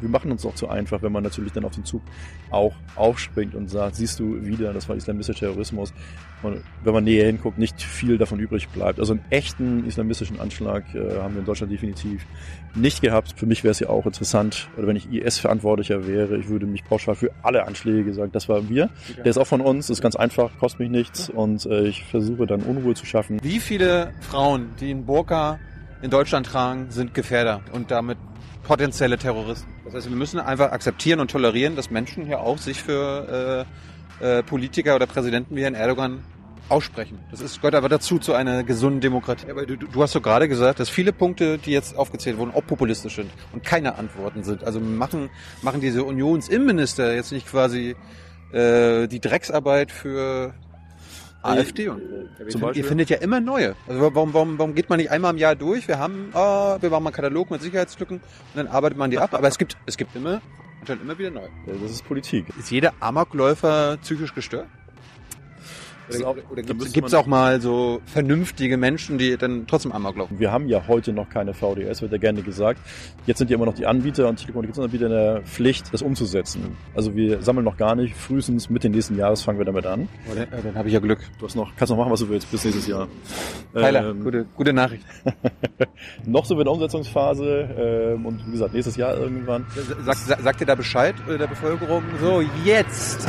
Wir machen uns auch zu einfach, wenn man natürlich dann auf den Zug auch aufspringt und sagt, siehst du wieder, das war islamistischer Terrorismus. Und wenn man näher hinguckt, nicht viel davon übrig bleibt. Also einen echten islamistischen Anschlag äh, haben wir in Deutschland definitiv nicht gehabt. Für mich wäre es ja auch interessant, oder wenn ich IS-Verantwortlicher wäre, ich würde mich pauschal für alle Anschläge sagen, das waren wir. Der ist auch von uns, ist ganz einfach, kostet mich nichts und äh, ich versuche dann Unruhe zu schaffen. Wie viele Frauen, die einen Burka in Deutschland tragen, sind Gefährder und damit potenzielle Terroristen. Das heißt, wir müssen einfach akzeptieren und tolerieren, dass Menschen hier auch sich für äh, äh, Politiker oder Präsidenten wie Herrn Erdogan aussprechen. Das ist, gehört aber dazu, zu einer gesunden Demokratie. Aber du, du hast doch gerade gesagt, dass viele Punkte, die jetzt aufgezählt wurden, auch populistisch sind und keine Antworten sind. Also machen, machen diese Unionsinnenminister jetzt nicht quasi äh, die Drecksarbeit für AfD und Zum Beispiel? Ihr findet ja immer neue. Also warum, warum, warum geht man nicht einmal im Jahr durch? Wir haben, oh, wir machen mal einen Katalog mit Sicherheitslücken und dann arbeitet man die ab. Aber es gibt, es gibt immer, anscheinend immer wieder neu. Ja, das ist Politik. Ist jeder Amokläufer psychisch gestört? Oder, oder gibt es auch mal so vernünftige Menschen, die dann trotzdem Amok laufen? Wir haben ja heute noch keine VDS, wird ja gerne gesagt. Jetzt sind ja immer noch die Anbieter und Telekommunikationsanbieter in der Pflicht, das umzusetzen. Also wir sammeln noch gar nicht. Frühestens Mitte nächsten Jahres fangen wir damit an. Oh, dann, dann habe ich ja Glück. Du hast noch, kannst noch machen, was du willst bis nächstes Jahr. Tyler, ähm, gute, gute Nachricht. noch sind wir in der Umsetzungsphase ähm, und wie gesagt, nächstes Jahr irgendwann. Sag, sag, sagt ihr da Bescheid äh, der Bevölkerung? So, jetzt!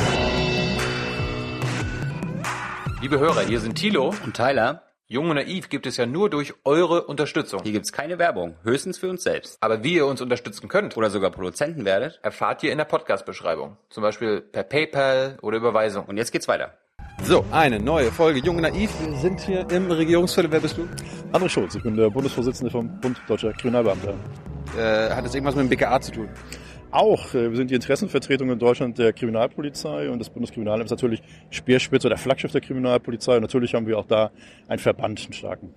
Liebe Hörer, hier sind Thilo und Tyler. Jung und Naiv gibt es ja nur durch eure Unterstützung. Hier gibt's keine Werbung, höchstens für uns selbst. Aber wie ihr uns unterstützen könnt oder sogar Produzenten werdet, erfahrt ihr in der Podcast-Beschreibung. Zum Beispiel per PayPal oder Überweisung. Und jetzt geht's weiter. So, eine neue Folge Jung und Naiv. Wir sind hier im Regierungsviertel. Wer bist du? André Schulz, ich bin der Bundesvorsitzende vom Bund Deutscher Kriminalbeamter. Äh, hat das irgendwas mit dem BKA zu tun? Auch. Äh, wir sind die Interessenvertretung in Deutschland der Kriminalpolizei und das Bundeskriminalamt ist natürlich Speerspitze oder Flaggschiff der Kriminalpolizei und natürlich haben wir auch da einen Verband, einen starken.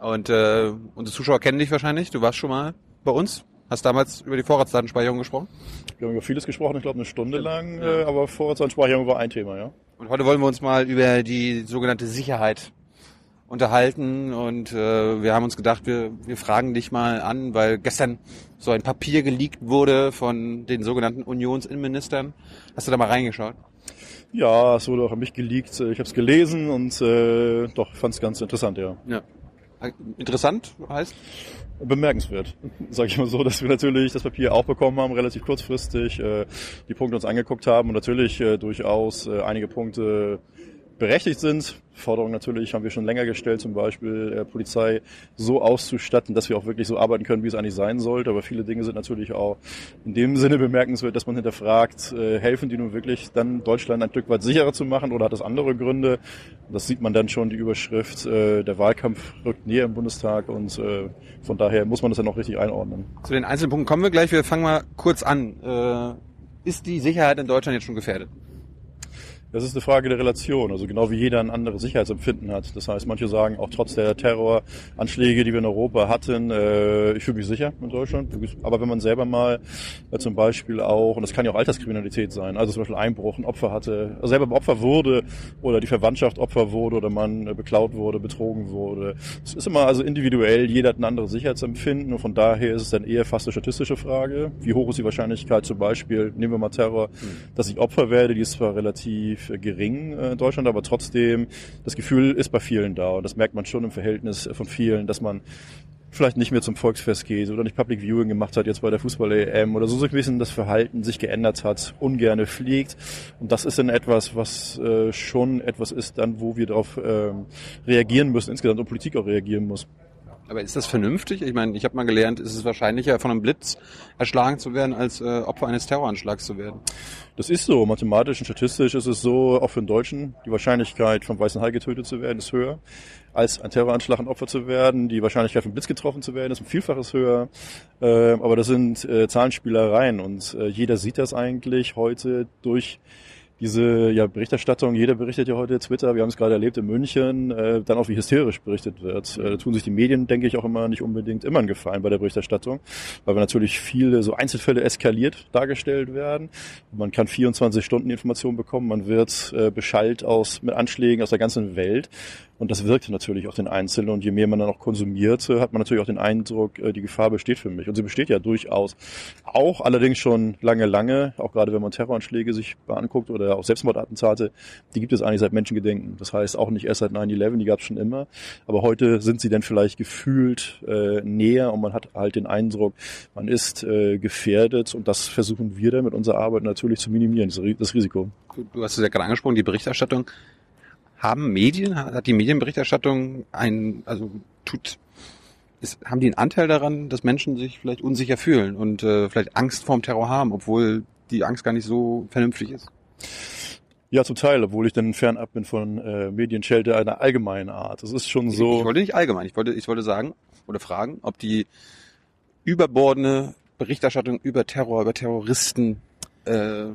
Und äh, unsere Zuschauer kennen dich wahrscheinlich. Du warst schon mal bei uns. Hast damals über die Vorratsdatenspeicherung gesprochen? Wir haben über vieles gesprochen, ich glaube eine Stunde lang, ja. Äh, aber Vorratsdatenspeicherung war ein Thema, ja. Und heute wollen wir uns mal über die sogenannte Sicherheit unterhalten und äh, wir haben uns gedacht, wir, wir fragen dich mal an, weil gestern so ein Papier geleakt wurde von den sogenannten Unionsinnenministern. Hast du da mal reingeschaut? Ja, es wurde auch an mich geleakt. Ich habe es gelesen und äh, doch fand es ganz interessant, ja. ja. Interessant heißt? Bemerkenswert, sage ich mal so, dass wir natürlich das Papier auch bekommen haben, relativ kurzfristig, äh, die Punkte uns angeguckt haben und natürlich äh, durchaus äh, einige Punkte berechtigt sind. Forderungen natürlich haben wir schon länger gestellt, zum Beispiel äh, Polizei so auszustatten, dass wir auch wirklich so arbeiten können, wie es eigentlich sein sollte. Aber viele Dinge sind natürlich auch in dem Sinne bemerkenswert, dass man hinterfragt, äh, helfen die nun wirklich dann Deutschland ein Stück weit sicherer zu machen oder hat das andere Gründe? Das sieht man dann schon, die Überschrift, äh, der Wahlkampf rückt näher im Bundestag und äh, von daher muss man das dann auch richtig einordnen. Zu den einzelnen Punkten kommen wir gleich. Wir fangen mal kurz an. Ist die Sicherheit in Deutschland jetzt schon gefährdet? Das ist eine Frage der Relation, also genau wie jeder ein anderes Sicherheitsempfinden hat. Das heißt, manche sagen auch trotz der Terroranschläge, die wir in Europa hatten, äh, ich fühle mich sicher in Deutschland. Aber wenn man selber mal äh, zum Beispiel auch, und das kann ja auch Alterskriminalität sein, also zum Beispiel Einbruch, ein Opfer hatte, also selber Opfer wurde oder die Verwandtschaft Opfer wurde oder man äh, beklaut wurde, betrogen wurde. Es ist immer also individuell, jeder hat ein anderes Sicherheitsempfinden und von daher ist es dann eher fast eine statistische Frage. Wie hoch ist die Wahrscheinlichkeit zum Beispiel, nehmen wir mal Terror, hm. dass ich Opfer werde, die ist zwar relativ relativ gering äh, in Deutschland, aber trotzdem, das Gefühl ist bei vielen da und das merkt man schon im Verhältnis von vielen, dass man vielleicht nicht mehr zum Volksfest geht oder nicht Public Viewing gemacht hat jetzt bei der Fußball-EM oder so so ein bisschen das Verhalten sich geändert hat, ungerne fliegt. Und das ist dann etwas, was äh, schon etwas ist, dann wo wir darauf ähm, reagieren müssen, insgesamt und Politik auch reagieren muss. Aber ist das vernünftig? Ich meine, ich habe mal gelernt, ist es wahrscheinlicher, von einem Blitz erschlagen zu werden, als äh, Opfer eines Terroranschlags zu werden. Das ist so. Mathematisch und statistisch ist es so, auch für den Deutschen, die Wahrscheinlichkeit, vom Weißen Hai getötet zu werden, ist höher, als ein Terroranschlag ein Opfer zu werden. Die Wahrscheinlichkeit, vom Blitz getroffen zu werden, ist ein Vielfaches höher. Äh, aber das sind äh, Zahlenspielereien und äh, jeder sieht das eigentlich heute durch diese ja, Berichterstattung, jeder berichtet ja heute Twitter, wir haben es gerade erlebt in München, äh, dann auch wie hysterisch berichtet wird. Äh, tun sich die Medien, denke ich, auch immer nicht unbedingt immer einen Gefallen bei der Berichterstattung, weil wir natürlich viele so Einzelfälle eskaliert dargestellt werden. Man kann 24 Stunden Informationen bekommen, man wird äh, beschallt aus mit Anschlägen aus der ganzen Welt Und das wirkt natürlich auf den Einzelnen. Und je mehr man dann auch konsumiert, äh, hat man natürlich auch den Eindruck, äh, die Gefahr besteht für mich. Und sie besteht ja durchaus. Auch allerdings schon lange, lange, auch gerade wenn man Terroranschläge sich anguckt oder auch Selbstmordattentate, die gibt es eigentlich seit Menschengedenken. Das heißt auch nicht erst seit 9-11, die gab es schon immer. Aber heute sind sie dann vielleicht gefühlt äh, näher und man hat halt den Eindruck, man ist äh, gefährdet und das versuchen wir dann mit unserer Arbeit natürlich zu minimieren, das Risiko. Du hast es ja gerade angesprochen, die Berichterstattung. Haben Medien, hat die Medienberichterstattung ein, also tut, ist, haben die einen Anteil daran, dass Menschen sich vielleicht unsicher fühlen und äh, vielleicht Angst vorm Terror haben, obwohl die Angst gar nicht so vernünftig ist? Ja, zum Teil, obwohl ich dann fernab bin von äh, Medienschelte einer allgemeinen Art. Das ist schon so. Ich, ich wollte nicht allgemein, ich wollte, ich wollte sagen oder fragen, ob die überbordene Berichterstattung über Terror, über Terroristen äh,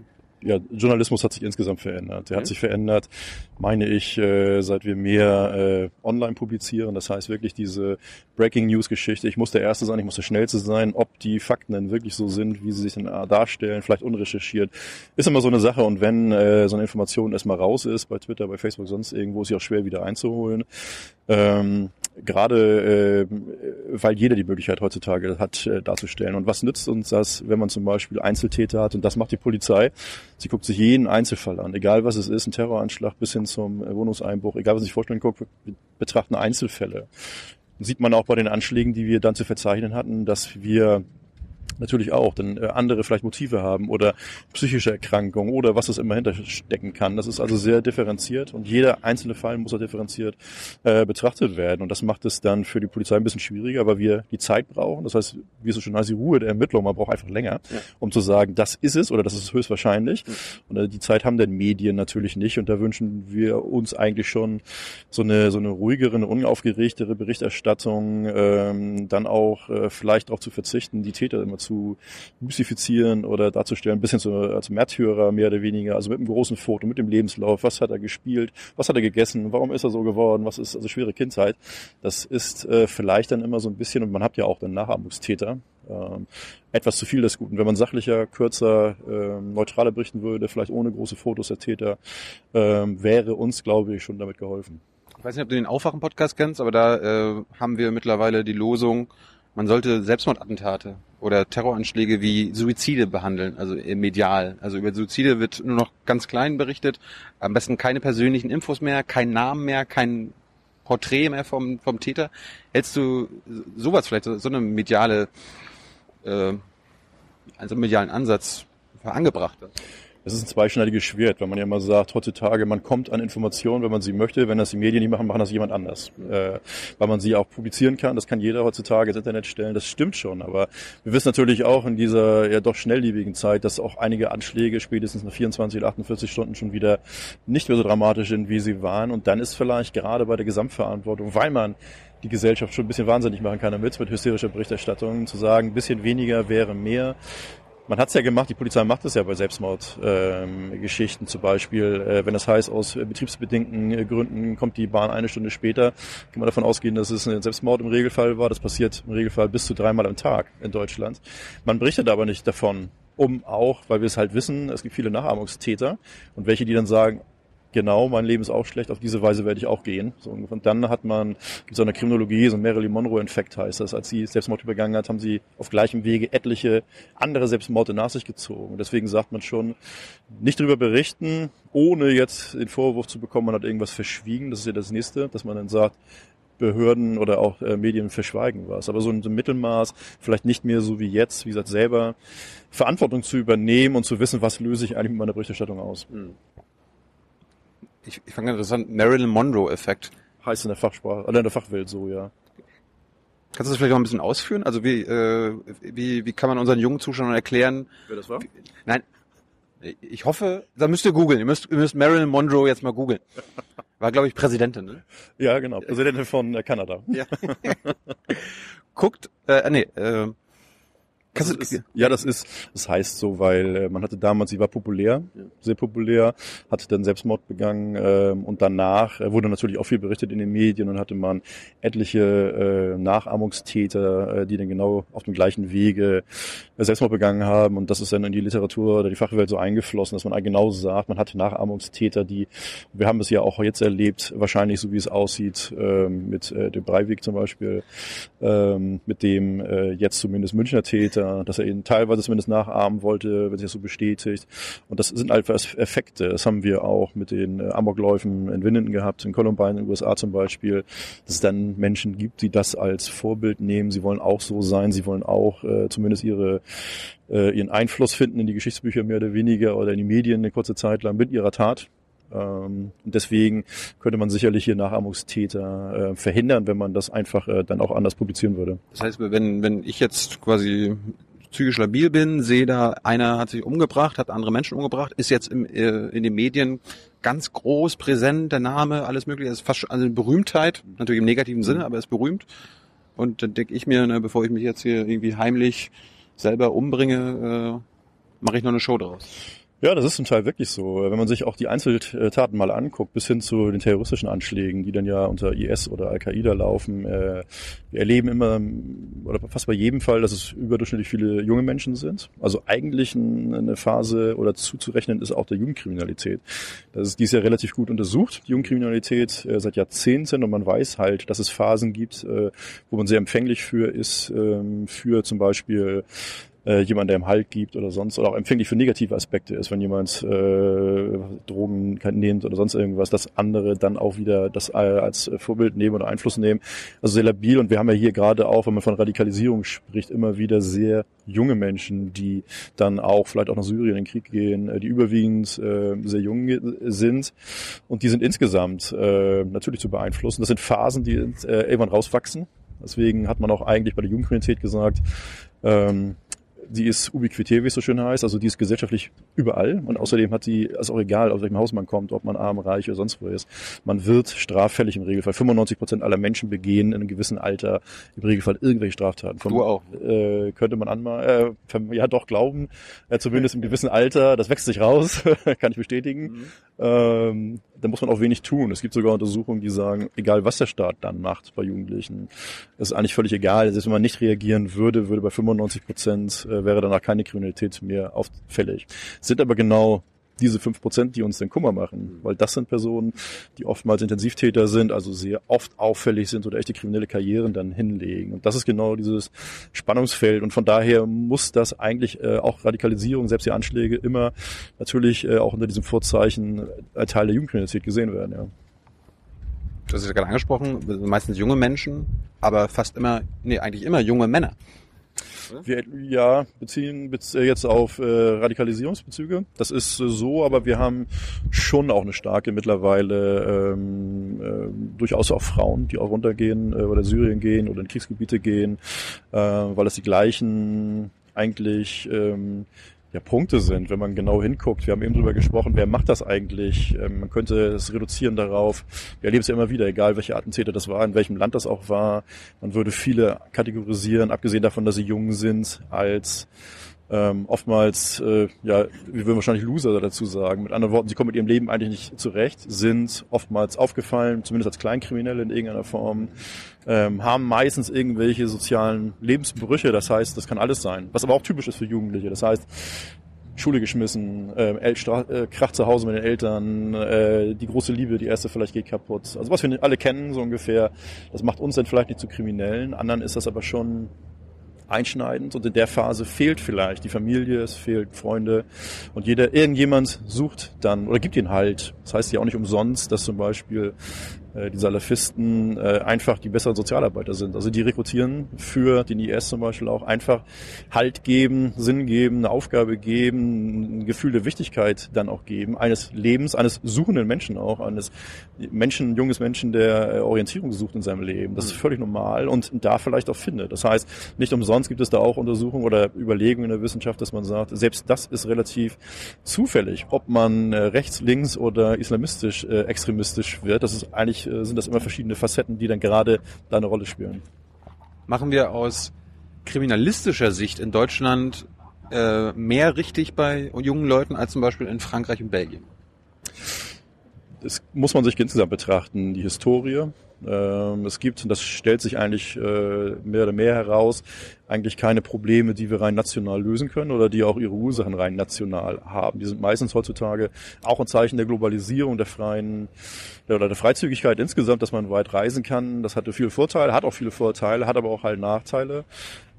ja, Journalismus hat sich insgesamt verändert. Der hat sich verändert, meine ich, äh, seit wir mehr äh, online publizieren. Das heißt wirklich diese Breaking News Geschichte. Ich muss der Erste sein, ich muss der Schnellste sein. Ob die Fakten denn wirklich so sind, wie sie sich dann äh, darstellen, vielleicht unrecherchiert, ist immer so eine Sache. Und wenn äh, so eine Information erstmal raus ist, bei Twitter, bei Facebook, sonst irgendwo, ist sie auch schwer wieder einzuholen. Ähm, gerade äh, weil jeder die Möglichkeit heutzutage hat, äh, darzustellen. Und was nützt uns das, wenn man zum Beispiel Einzeltäter hat? Und das macht die Polizei. Sie guckt sich jeden Einzelfall an, egal was es ist, ein Terroranschlag bis hin zum äh, Wohnungseinbruch, egal was sich vorstellen guckt, betrachten Einzelfälle. Sieht man auch bei den Anschlägen, die wir dann zu verzeichnen hatten, dass wir natürlich auch, denn äh, andere vielleicht Motive haben oder psychische Erkrankungen oder was es immer hinterstecken kann. Das ist also sehr differenziert und jeder einzelne Fall muss auch differenziert äh, betrachtet werden und das macht es dann für die Polizei ein bisschen schwieriger, weil wir die Zeit brauchen. Das heißt, wie es so schön heißt, die Ruhe der Ermittlung, man braucht einfach länger, ja. um zu sagen, das ist es oder das ist höchstwahrscheinlich. Ja. Und äh, die Zeit haben denn Medien natürlich nicht und da wünschen wir uns eigentlich schon so eine so eine ruhigere, eine unaufgeregtere Berichterstattung, ähm, dann auch äh, vielleicht darauf zu verzichten, die Täter immer zu mystifizieren oder darzustellen, ein bisschen so als Märtyrer mehr oder weniger, also mit einem großen Foto, mit dem Lebenslauf, was hat er gespielt, was hat er gegessen, warum ist er so geworden, was ist also schwere Kindheit. Das ist äh, vielleicht dann immer so ein bisschen, und man hat ja auch dann Nachahmungstäter, ähm, etwas zu viel des Guten. Wenn man sachlicher, kürzer, ähm, neutraler berichten würde, vielleicht ohne große Fotos der Täter, ähm, wäre uns, glaube ich, schon damit geholfen. Ich weiß nicht, ob du den Aufwachen-Podcast kennst, aber da äh, haben wir mittlerweile die Losung, man sollte Selbstmordattentate oder Terroranschläge wie Suizide behandeln, also medial. Also über Suizide wird nur noch ganz klein berichtet. Am besten keine persönlichen Infos mehr, kein Namen mehr, kein Porträt mehr vom, vom Täter. Hältst du sowas vielleicht, so eine mediale, äh, also einen medialen Ansatz angebracht? Es ist ein zweischneidiges Schwert, wenn man ja immer sagt, heutzutage, man kommt an Informationen, wenn man sie möchte. Wenn das die Medien nicht machen, machen das jemand anders. Äh, weil man sie auch publizieren kann. Das kann jeder heutzutage ins Internet stellen. Das stimmt schon. Aber wir wissen natürlich auch in dieser ja doch schnelllebigen Zeit, dass auch einige Anschläge spätestens nach 24 oder 48 Stunden schon wieder nicht mehr so dramatisch sind, wie sie waren. Und dann ist vielleicht gerade bei der Gesamtverantwortung, weil man die Gesellschaft schon ein bisschen wahnsinnig machen kann damit, mit hysterischer Berichterstattung, zu sagen, ein bisschen weniger wäre mehr. Man hat es ja gemacht, die Polizei macht es ja bei Selbstmordgeschichten ähm, zum Beispiel. Äh, wenn das heißt, aus betriebsbedingten äh, Gründen kommt die Bahn eine Stunde später, kann man davon ausgehen, dass es ein Selbstmord im Regelfall war. Das passiert im Regelfall bis zu dreimal am Tag in Deutschland. Man berichtet aber nicht davon, um auch, weil wir es halt wissen, es gibt viele Nachahmungstäter und welche, die dann sagen, genau, mein Leben ist auch schlecht, auf diese Weise werde ich auch gehen. So, und dann hat man so eine Kriminologie, so ein Marilyn Monroe-Infekt heißt das. Als sie Selbstmord übergangen hat, haben sie auf gleichem Wege etliche andere Selbstmorde nach sich gezogen. Deswegen sagt man schon, nicht darüber berichten, ohne jetzt den Vorwurf zu bekommen, man hat irgendwas verschwiegen. Das ist ja das Nächste, dass man dann sagt, Behörden oder auch äh, Medien verschweigen was. Aber so ein, so ein Mittelmaß, vielleicht nicht mehr so wie jetzt, wie gesagt, selber Verantwortung zu übernehmen und zu wissen, was löse ich eigentlich mit meiner Berichterstattung aus. Mhm ich, ich fand interessant, Marilyn Monroe-Effekt. Heißt in der Fachsprache, oder in der Fachwelt so, ja. Kannst du das vielleicht noch ein bisschen ausführen? Also wie, äh, wie, wie kann man unseren jungen Zuschauern erklären? Wer das war? Wie, nein, ich hoffe, da müsst ihr googeln. Ihr müsst, ihr müsst Marilyn Monroe jetzt mal googeln. War, glaube ich, Präsidentin, ne? Ja, genau. Präsidentin von äh, Kanada. Ja. Guckt, äh, nee, äh, Kannst du, Das ist, ja, das ist, das heißt so, weil äh, man hatte damals, sie war populär, sehr populär, hatte dann Selbstmord begangen ähm, und danach äh, wurde natürlich auch viel berichtet in den Medien und hatte man etliche äh, Nachahmungstäter, äh, die dann genau auf dem gleichen Wege äh, Selbstmord begangen haben. Und das ist dann in die Literatur oder die Fachwelt so eingeflossen, dass man genau sagt, man hat Nachahmungstäter, die, wir haben es ja auch jetzt erlebt, wahrscheinlich so wie es aussieht, ähm, mit äh, dem Breivik zum Beispiel, ähm, mit dem äh, jetzt zumindest Münchner Täter, dass er ihn teilweise zumindest nachahmen wollte, wenn sich das so bestätigt. Und das sind einfach Effekte. Das haben wir auch mit den äh, Amokläufen in Winnenden gehabt, in Columbine in den USA zum Beispiel, dass es dann Menschen gibt, die das als Vorbild nehmen. Sie wollen auch so sein, sie wollen auch äh, zumindest ihre äh, ihren Einfluss finden in die Geschichtsbücher mehr oder weniger oder in die Medien eine kurze Zeit lang mit ihrer Tat. Ähm, und deswegen könnte man sicherlich hier Nachahmungstäter äh, verhindern, wenn man das einfach äh, dann auch anders publizieren würde. Das heißt, wenn, wenn ich jetzt quasi psychisch labil bin, sehe da, einer hat sich umgebracht, hat andere Menschen umgebracht, ist jetzt im, äh, in den Medien ganz groß präsent, der Name, alles mögliche, ist fast eine Berühmtheit, natürlich im negativen Sinne, aber er ist berühmt. Und dann denke ich mir, ne, bevor ich mich jetzt hier irgendwie heimlich selber umbringe, äh, mache ich noch eine Show draus. Ja, das ist zum Teil wirklich so. Wenn man sich auch die Einzeltaten mal anguckt, bis hin zu den terroristischen Anschlägen, die dann ja unter IS oder Al-Qaida laufen, äh, wir erleben immer, oder fast bei jedem Fall, dass es überdurchschnittlich viele junge Menschen sind. Also eigentlich eine Phase oder zuzurechnen ist auch der Jugendkriminalität. Das ist dies ja relativ gut untersucht, die Jugendkriminalität äh, seit Jahrzehnten und man weiß halt, dass es Phasen gibt, äh, wo man sehr empfänglich für ist, ähm, für zum Beispiel äh, jemand, der ihm Halt gibt oder sonst, oder auch empfänglich für negative Aspekte ist, wenn jemand äh, Drogen nimmt oder sonst irgendwas, dass andere dann auch wieder das äh, als Vorbild nehmen oder Einfluss nehmen. Also sehr labil und wir haben ja hier gerade auch, wenn man von Radikalisierung spricht, immer wieder sehr junge Menschen, die dann auch vielleicht auch nach Syrien in den Krieg gehen, äh, die überwiegend äh, sehr jung sind und die sind insgesamt äh, natürlich zu beeinflussen. Das sind Phasen, die äh, irgendwann rauswachsen. Deswegen hat man auch eigentlich bei der Jugendkriminalität gesagt, ähm, die ist ubiquitär, wie es so schön heißt, also die ist gesellschaftlich überall und außerdem hat die, ist auch egal, aus welchem Haus man kommt, ob man arm, reich oder sonst wo ist. Man wird straffällig im Regelfall. 95 Prozent aller Menschen begehen in einem gewissen Alter im Regelfall irgendwelche Straftaten. Vom, du auch. Äh, könnte man anmal, äh, ja doch glauben, äh, zumindest im gewissen Alter, das wächst sich raus, kann ich bestätigen. Mhm. Ähm, da muss man auch wenig tun. Es gibt sogar Untersuchungen, die sagen, egal was der Staat dann macht bei Jugendlichen, ist eigentlich völlig egal. Selbst wenn man nicht reagieren würde, würde bei 95 Prozent äh, wäre danach keine Kriminalität mehr auffällig. Es sind aber genau diese fünf Prozent, die uns den Kummer machen, weil das sind Personen, die oftmals Intensivtäter sind, also sehr oft auffällig sind oder echte kriminelle Karrieren dann hinlegen. Und das ist genau dieses Spannungsfeld. Und von daher muss das eigentlich äh, auch Radikalisierung, selbst die Anschläge, immer natürlich äh, auch unter diesem Vorzeichen äh, Teil der Jugendkriminalität gesehen werden. Ja. Du hast es ja gerade angesprochen, meistens junge Menschen, aber fast immer, nee, eigentlich immer junge Männer. Wir, ja, beziehen bez jetzt auf äh, Radikalisierungsbezüge. Das ist äh, so, aber wir haben schon auch eine starke mittlerweile ähm, äh, durchaus auch Frauen, die auch runtergehen äh, oder Syrien gehen oder in Kriegsgebiete gehen, äh, weil das die gleichen eigentlich ähm, ja, Punkte sind, wenn man genau hinguckt. Wir haben eben drüber gesprochen, wer macht das eigentlich? Ähm, man könnte es reduzieren darauf. Wir erleben es ja immer wieder, egal welche Attentäter das war, in welchem Land das auch war. Man würde viele kategorisieren, abgesehen davon, dass sie jung sind, als ähm, oftmals, äh, ja, wir würden wahrscheinlich Loser dazu sagen. Mit anderen Worten, sie kommen mit ihrem Leben eigentlich nicht zurecht, sind oftmals aufgefallen, zumindest als Kleinkriminelle in irgendeiner Form, ähm, haben meistens irgendwelche sozialen Lebensbrüche. Das heißt, das kann alles sein. Was aber auch typisch ist für Jugendliche. Das heißt, Schule geschmissen, äh, äh, Krach zu Hause mit den Eltern, äh, die große Liebe, die erste vielleicht geht kaputt. Also was wir alle kennen so ungefähr, das macht uns dann vielleicht nicht zu Kriminellen, anderen ist das aber schon einschneidend und in der Phase fehlt vielleicht die Familie, es fehlt Freunde und jeder, irgendjemand sucht dann oder gibt ihnen Halt. Das heißt ja auch nicht umsonst, dass zum Beispiel die Salafisten äh, einfach die besseren Sozialarbeiter sind. Also die rekrutieren für den IS zum Beispiel auch einfach Halt geben, Sinn geben, eine Aufgabe geben, ein Gefühl der Wichtigkeit dann auch geben, eines Lebens, eines suchenden Menschen auch, eines Menschen, junges Menschen, der äh, Orientierung sucht in seinem Leben. Das ist völlig normal und da vielleicht auch findet. Das heißt, nicht umsonst gibt es da auch Untersuchungen oder Überlegungen in der Wissenschaft, dass man sagt, selbst das ist relativ zufällig, ob man rechts, links oder islamistisch, extremistisch wird. Das ist eigentlich äh, sind das immer verschiedene Facetten, die dann gerade da eine Rolle spielen. Machen wir aus kriminalistischer Sicht in Deutschland äh, mehr richtig bei jungen Leuten als zum Beispiel in Frankreich und Belgien? Das muss man sich insgesamt betrachten. Die Historie, es gibt, und das stellt sich eigentlich äh, mehr oder mehr heraus, eigentlich keine Probleme, die wir rein national lösen können oder die auch ihre Ursachen rein national haben. Die sind meistens heutzutage auch ein Zeichen der Globalisierung, der freien oder der Freizügigkeit insgesamt, dass man weit reisen kann. Das hatte viele Vorteile, hat auch viele Vorteile, hat aber auch halt Nachteile.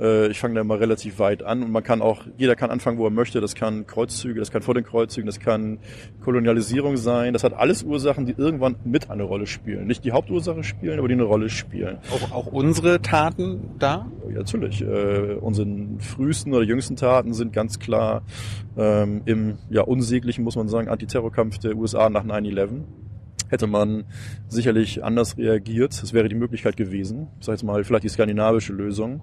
Äh, ich fange da mal relativ weit an und man kann auch, jeder kann anfangen, wo er möchte. Das kann Kreuzzüge, das kann vor den Kreuzzügen, das kann Kolonialisierung sein. Das hat alles Ursachen, die irgendwann mit eine Rolle spielen. Nicht die Hauptursache spielen, aber die eine Rolle spielen. Auch, auch unsere Taten da? Ja, natürlich. Äh, unsere frühesten oder jüngsten Taten sind ganz klar ähm, im ja, unsäglichen, muss man sagen, Antiterrorkampf der USA nach 9-11 hätte man sicherlich anders reagiert. Es wäre die Möglichkeit gewesen, ich sage jetzt mal vielleicht die skandinavische Lösung,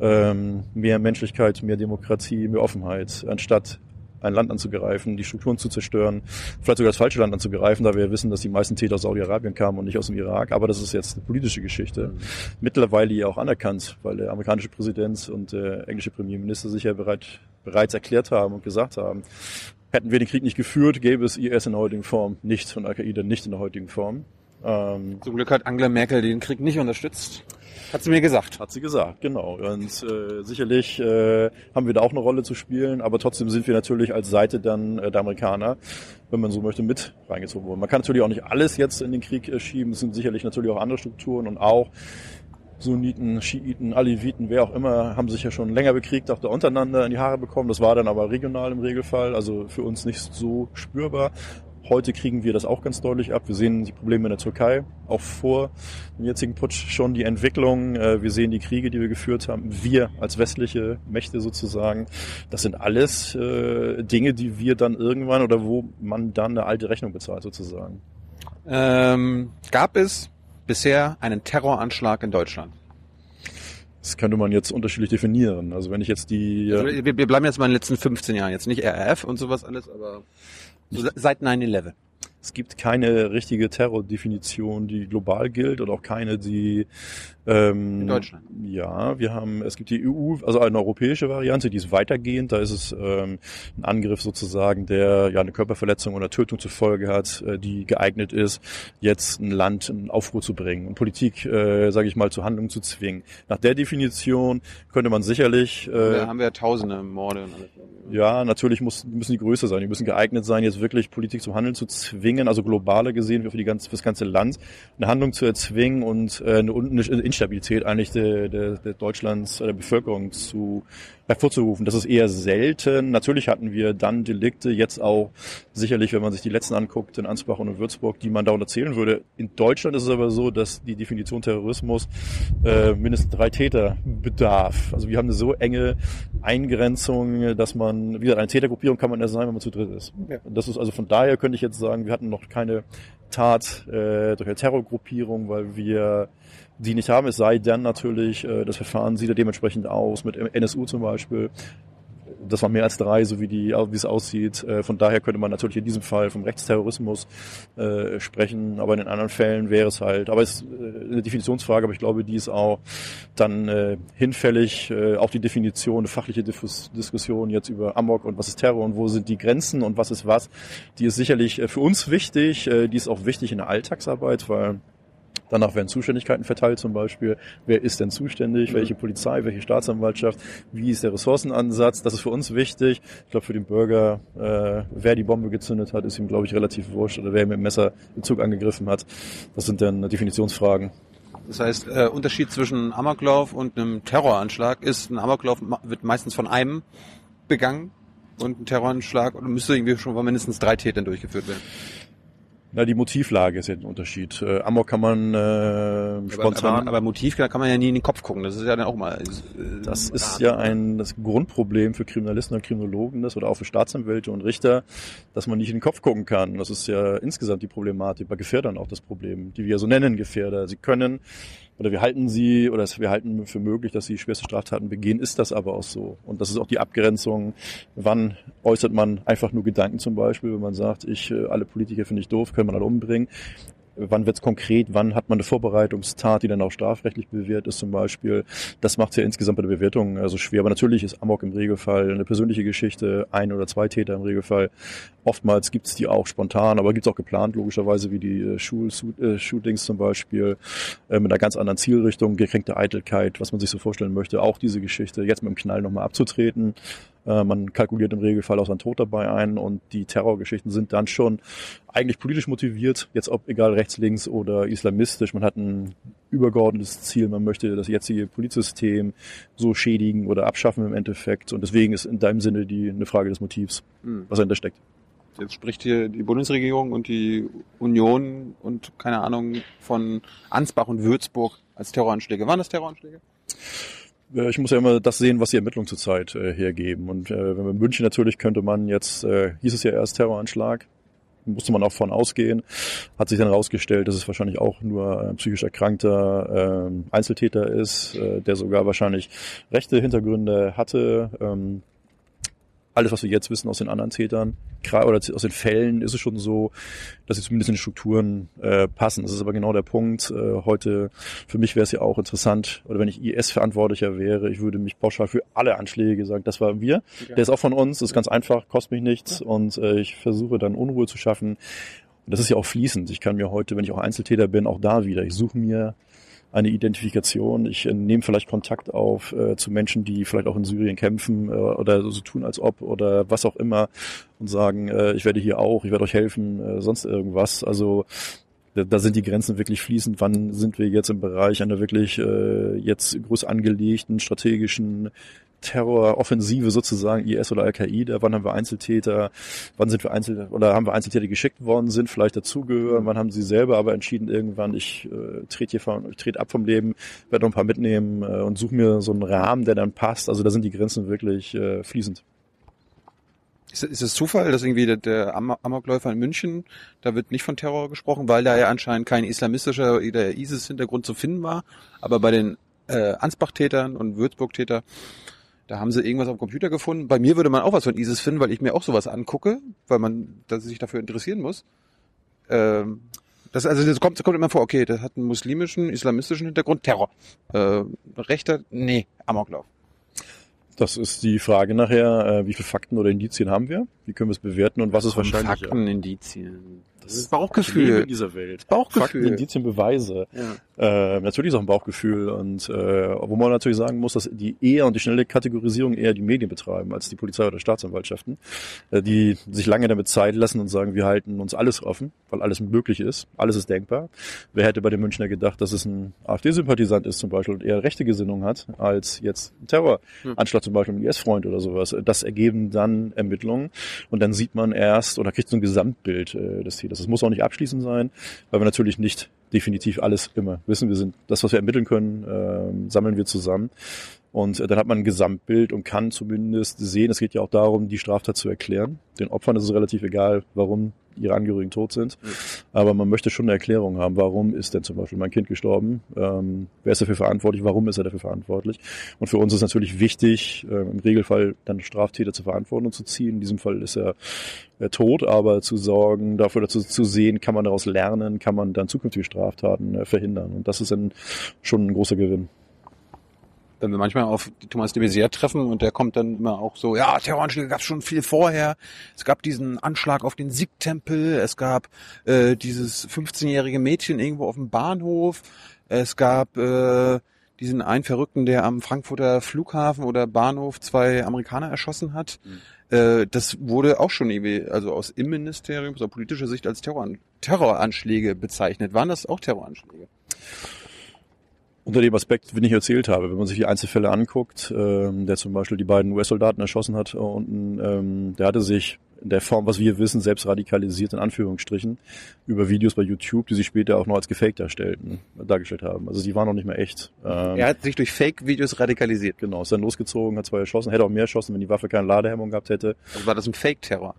ähm, mehr Menschlichkeit, mehr Demokratie, mehr Offenheit, anstatt ein Land anzugreifen, die Strukturen zu zerstören, vielleicht sogar das falsche Land anzugreifen, da wir wissen, dass die meisten Täter aus Saudi-Arabien kamen und nicht aus dem Irak. Aber das ist jetzt eine politische Geschichte. Mhm. Mittlerweile ja auch anerkannt, weil der amerikanische Präsident und der englische Premierminister sich ja bereit, bereits erklärt haben und gesagt haben, hätten wir den Krieg nicht geführt, gäbe es IS in der heutigen Form nicht und Al-Qaida nicht in der heutigen Form. Ähm, Zum Glück hat Angela Merkel den Krieg nicht unterstützt. Hat sie mir gesagt. Hat sie gesagt, genau. Und äh, sicherlich äh, haben wir da auch eine Rolle zu spielen, aber trotzdem sind wir natürlich als Seite dann äh, der Amerikaner, wenn man so möchte, mit reingezogen worden. Man kann natürlich auch nicht alles jetzt in den Krieg äh, schieben. Es sind sicherlich natürlich auch andere Strukturen und auch Sunniten, Schiiten, Aleviten, wer auch immer, haben sich ja schon länger bekriegt, auch da untereinander in die Haare bekommen. Das war dann aber regional im Regelfall, also für uns nicht so spürbar. Heute kriegen wir das auch ganz deutlich ab. Wir sehen die Probleme in der Türkei, auch vor dem jetzigen Putsch schon die Entwicklung. Äh, wir sehen die Kriege, die wir geführt haben. Wir als westliche Mächte sozusagen. Das sind alles äh, Dinge, die wir dann irgendwann oder wo man dann eine alte Rechnung bezahlt sozusagen. Ähm, gab es bisher einen Terroranschlag in Deutschland? Das könnte man jetzt unterschiedlich definieren. Also wenn ich jetzt die... Also wir, wir bleiben jetzt mal in den letzten 15 Jahren, jetzt nicht RAF und sowas alles, aber so seit 9-11. Es gibt keine richtige Terrordefinition, die global gilt oder auch keine, die ähm, in Deutschland. Ja, wir haben, es gibt die EU, also eine europäische Variante, die ist weitergehend. Da ist es ähm, ein Angriff sozusagen, der ja eine Körperverletzung oder Tötung zur Folge hat, äh, die geeignet ist, jetzt ein Land in Aufruhr zu bringen und Politik, äh, sage ich mal, zur Handlung zu zwingen. Nach der Definition könnte man sicherlich. Äh, da haben wir Tausende Morde und alles. Ja, natürlich muss, müssen die größer sein. Die müssen geeignet sein, jetzt wirklich Politik zum Handeln zu zwingen, also globaler gesehen für, die ganze, für das ganze Land, eine Handlung zu erzwingen und äh, eine, eine Instabilität eigentlich der, der, der Deutschlands, der Bevölkerung zu hervorzurufen. Das ist eher selten. Natürlich hatten wir dann Delikte, jetzt auch sicherlich, wenn man sich die letzten anguckt, in Ansbach und in Würzburg, die man da unterzählen würde. In Deutschland ist es aber so, dass die Definition Terrorismus äh, mindestens drei Täter bedarf. Also wir haben eine so enge Eingrenzung, dass man, wie gesagt, eine Tätergruppierung kann man erst sein, wenn man zu dritt ist. Ja. Das ist also von daher könnte ich jetzt sagen, wir hatten noch keine Tat äh, durch eine Terrorgruppierung, weil wir die nicht haben, es sei denn natürlich, äh, das Verfahren sieht ja dementsprechend aus, mit NSU zum Beispiel. Das waren mehr als drei, so wie, die, wie es aussieht. Äh, von daher könnte man natürlich in diesem Fall vom Rechtsterrorismus äh, sprechen, aber in den anderen Fällen wäre es halt, aber es ist äh, eine Definitionsfrage, aber ich glaube, die ist auch dann äh, hinfällig, äh, auch die Definition, eine fachliche Diffus Diskussion jetzt über Amok und was ist Terror und wo sind die Grenzen und was ist was, die ist sicherlich äh, für uns wichtig, die ist auch wichtig in der Alltagsarbeit, weil Danach werden Zuständigkeiten verteilt zum Beispiel. Wer ist denn zuständig? Mhm. Welche Polizei? Welche Staatsanwaltschaft? Wie ist der Ressourcenansatz? Das ist für uns wichtig. Ich glaube, für den Bürger, äh, wer die Bombe gezündet hat, ist ihm, glaube ich, relativ wurscht. Oder wer mit dem Messer den Zug angegriffen hat. Das sind dann Definitionsfragen. Das heißt, äh, Unterschied zwischen Amoklauf und einem Terroranschlag ist, ein Amoklauf wird meistens von einem begangen und ein Terroranschlag oder müsste irgendwie schon von mindestens drei Tätern durchgeführt werden. Na, die Motivlage ist ja ein Unterschied. Äh, Amok kann man äh, spontan. Aber, aber, aber Motiv kann man ja nie in den Kopf gucken. Das ist ja dann auch mal. Äh, das ist ja ein das Grundproblem für Kriminalisten und Kriminologen das, oder auch für Staatsanwälte und Richter, dass man nicht in den Kopf gucken kann. Das ist ja insgesamt die Problematik bei Gefährdern auch das Problem, die wir ja so nennen Gefährder. Sie können oder wir halten sie oder wir halten für möglich, dass sie schwerste Straftaten begehen, ist das aber auch so. Und das ist auch die Abgrenzung, wann äußert man einfach nur Gedanken zum Beispiel, wenn man sagt, ich, äh, alle Politiker finde ich doof, können man alle umbringen. Wann wird es konkret, wann hat man eine Vorbereitungstat, die dann auch strafrechtlich bewährt ist zum Beispiel. Das macht ja insgesamt bei der Bewertung also schwer. Aber natürlich ist Amok im Regelfall eine persönliche Geschichte, ein oder zwei Täter im Regelfall. Oftmals gibt es die auch spontan, aber gibt es auch geplant, logischerweise, wie die äh, Schul-Shootings zum Beispiel, äh, mit einer ganz anderen Zielrichtung, gekränkte Eitelkeit, was man sich so vorstellen möchte. Auch diese Geschichte, jetzt mit dem Knall nochmal abzutreten. Äh, man kalkuliert im Regelfall auch sein Tod dabei ein und die Terrorgeschichten sind dann schon eigentlich politisch motiviert, jetzt ob egal rechts, links oder islamistisch. Man hat ein übergeordnetes Ziel, man möchte das jetzige Polizsystem so schädigen oder abschaffen im Endeffekt und deswegen ist in deinem Sinne die eine Frage des Motivs, mhm. was dahinter steckt. Jetzt spricht hier die Bundesregierung und die Union und keine Ahnung von Ansbach und Würzburg als Terroranschläge. Waren das Terroranschläge? Äh, ich muss ja immer das sehen, was die Ermittlungen zurzeit äh, hergeben. Und äh, wenn wir München natürlich könnte man jetzt, äh, hieß es ja erst Terroranschlag, musste man auch von ausgehen, hat sich dann herausgestellt, dass es wahrscheinlich auch nur ein psychisch erkrankter äh, Einzeltäter ist, äh, der sogar wahrscheinlich rechte Hintergründe hatte. Ähm, alles, was wir jetzt wissen aus den anderen Tätern oder aus den Fällen, ist es schon so, dass sie zumindest in die Strukturen äh, passen. Das ist aber genau der Punkt. Äh, heute, für mich wäre es ja auch interessant, oder wenn ich IS-Verantwortlicher wäre, ich würde mich pauschal für alle Anschläge sagen, das waren wir. Ja. Der ist auch von uns, ist ganz einfach, kostet mich nichts ja. und äh, ich versuche dann Unruhe zu schaffen. Und das ist ja auch fließend. Ich kann mir heute, wenn ich auch Einzeltäter bin, auch da wieder, ich suche mir eine Identifikation. Ich äh, nehme vielleicht Kontakt auf äh, zu Menschen, die vielleicht auch in Syrien kämpfen äh, oder so tun als ob oder was auch immer und sagen, äh, ich werde hier auch, ich werde euch helfen, äh, sonst irgendwas. Also da, sind die Grenzen wirklich fließend. Wann sind wir jetzt im Bereich einer wirklich äh, jetzt groß angelegten strategischen Terroroffensive sozusagen, IS oder Al-Qaida, wann haben wir Einzeltäter, wann sind wir Einzel oder haben wir Einzeltäter geschickt worden sind, vielleicht dazugehören, wann haben sie selber aber entschieden irgendwann, ich äh, trete hier von, ich trete ab vom Leben, werde noch ein paar mitnehmen äh, und suche mir so einen Rahmen, der dann passt. Also da sind die Grenzen wirklich äh, fließend. Ist, ist es Zufall, dass irgendwie der, der Amokläufer in München, da wird nicht von Terror gesprochen, weil da ja anscheinend kein islamistischer oder ISIS-Hintergrund zu finden war, aber bei den äh, Ansbach-Tätern und Würzburg-Täter da haben sie irgendwas am Computer gefunden. Bei mir würde man auch was von ISIS finden, weil ich mir auch sowas angucke, weil man dass sich dafür interessieren muss. Ähm, das, also das kommt, das kommt immer vor, okay, das hat einen muslimischen, islamistischen Hintergrund, Terror. Äh, rechter, nee, Amoklauf. Das ist die Frage nachher, äh, wie viele Fakten oder Indizien haben wir? Wie können wir es bewerten und was ist wahrscheinlich... Fakten, Indizien. Das, das ist Bauchgefühl in dieser Welt. Bauchgefühl. Fakten, Indizien, Beweise. Ja. Äh, natürlich ist auch ein Bauchgefühl und äh, wo man natürlich sagen muss, dass die eher und die schnelle Kategorisierung eher die Medien betreiben als die Polizei oder Staatsanwaltschaften, äh, die sich lange damit Zeit lassen und sagen, wir halten uns alles offen, weil alles möglich ist, alles ist denkbar. Wer hätte bei den Münchner gedacht, dass es ein AfD-Sympathisant ist zum Beispiel und eher rechte Gesinnung hat, als jetzt ein Terroranschlag zum Beispiel ein IS-Freund oder sowas. Das ergeben dann Ermittlungen und dann sieht man erst oder kriegt so ein Gesamtbild äh, des Täters. Das muss auch nicht abschließend sein, weil wir natürlich nicht definitiv alles immer wissen. Wir sind das, was wir ermitteln können, äh, sammeln wir zusammen. Und äh, dann hat man ein Gesamtbild und kann zumindest sehen, es geht ja auch darum, die Straftat zu erklären. Den Opfern ist es relativ egal, warum ihre Angehörigen tot sind. Aber man möchte schon eine Erklärung haben, warum ist denn zum Beispiel mein Kind gestorben? Ähm, wer ist dafür verantwortlich? Warum ist er dafür verantwortlich? Und für uns ist natürlich wichtig, äh, im Regelfall dann Straftäter zur Verantwortung zu ziehen. In diesem Fall ist er äh, tot, aber zu sorgen, dafür dazu zu sehen, kann man daraus lernen, kann man dann zukünftige Straftaten äh, verhindern. Und das ist dann schon ein großer Gewinn wenn wir manchmal auf Thomas de Maizière treffen und der kommt dann immer auch so, ja, Terroranschläge gab es schon viel vorher. Es gab diesen Anschlag auf den Sikh-Tempel, es gab äh, dieses 15-jährige Mädchen irgendwo auf dem Bahnhof, es gab äh, diesen einen Verrückten, der am Frankfurter Flughafen oder Bahnhof zwei Amerikaner erschossen hat. Mhm. Äh, das wurde auch schon irgendwie, also aus Innenministerium, aus politischer Sicht als Terroran Terroranschläge bezeichnet. Waren das auch Terroranschläge? Unter dem Aspekt, den ich erzählt habe, wenn man sich die Einzelfälle anguckt, ähm, der zum Beispiel die beiden US-Soldaten erschossen hat, und ähm, der hatte sich in der Form, was wir wissen, selbst radikalisiert, in Anführungsstrichen, über Videos bei YouTube, die sich später auch noch als gefaked darstellten, dargestellt haben. Also die waren noch nicht mehr echt. Ähm, er hat sich durch Fake-Videos radikalisiert. Genau, ist dann losgezogen, hat zwei erschossen, hätte auch mehr erschossen, wenn die Waffe keine Ladehemmung gehabt hätte. Also war das ein Fake-Terror?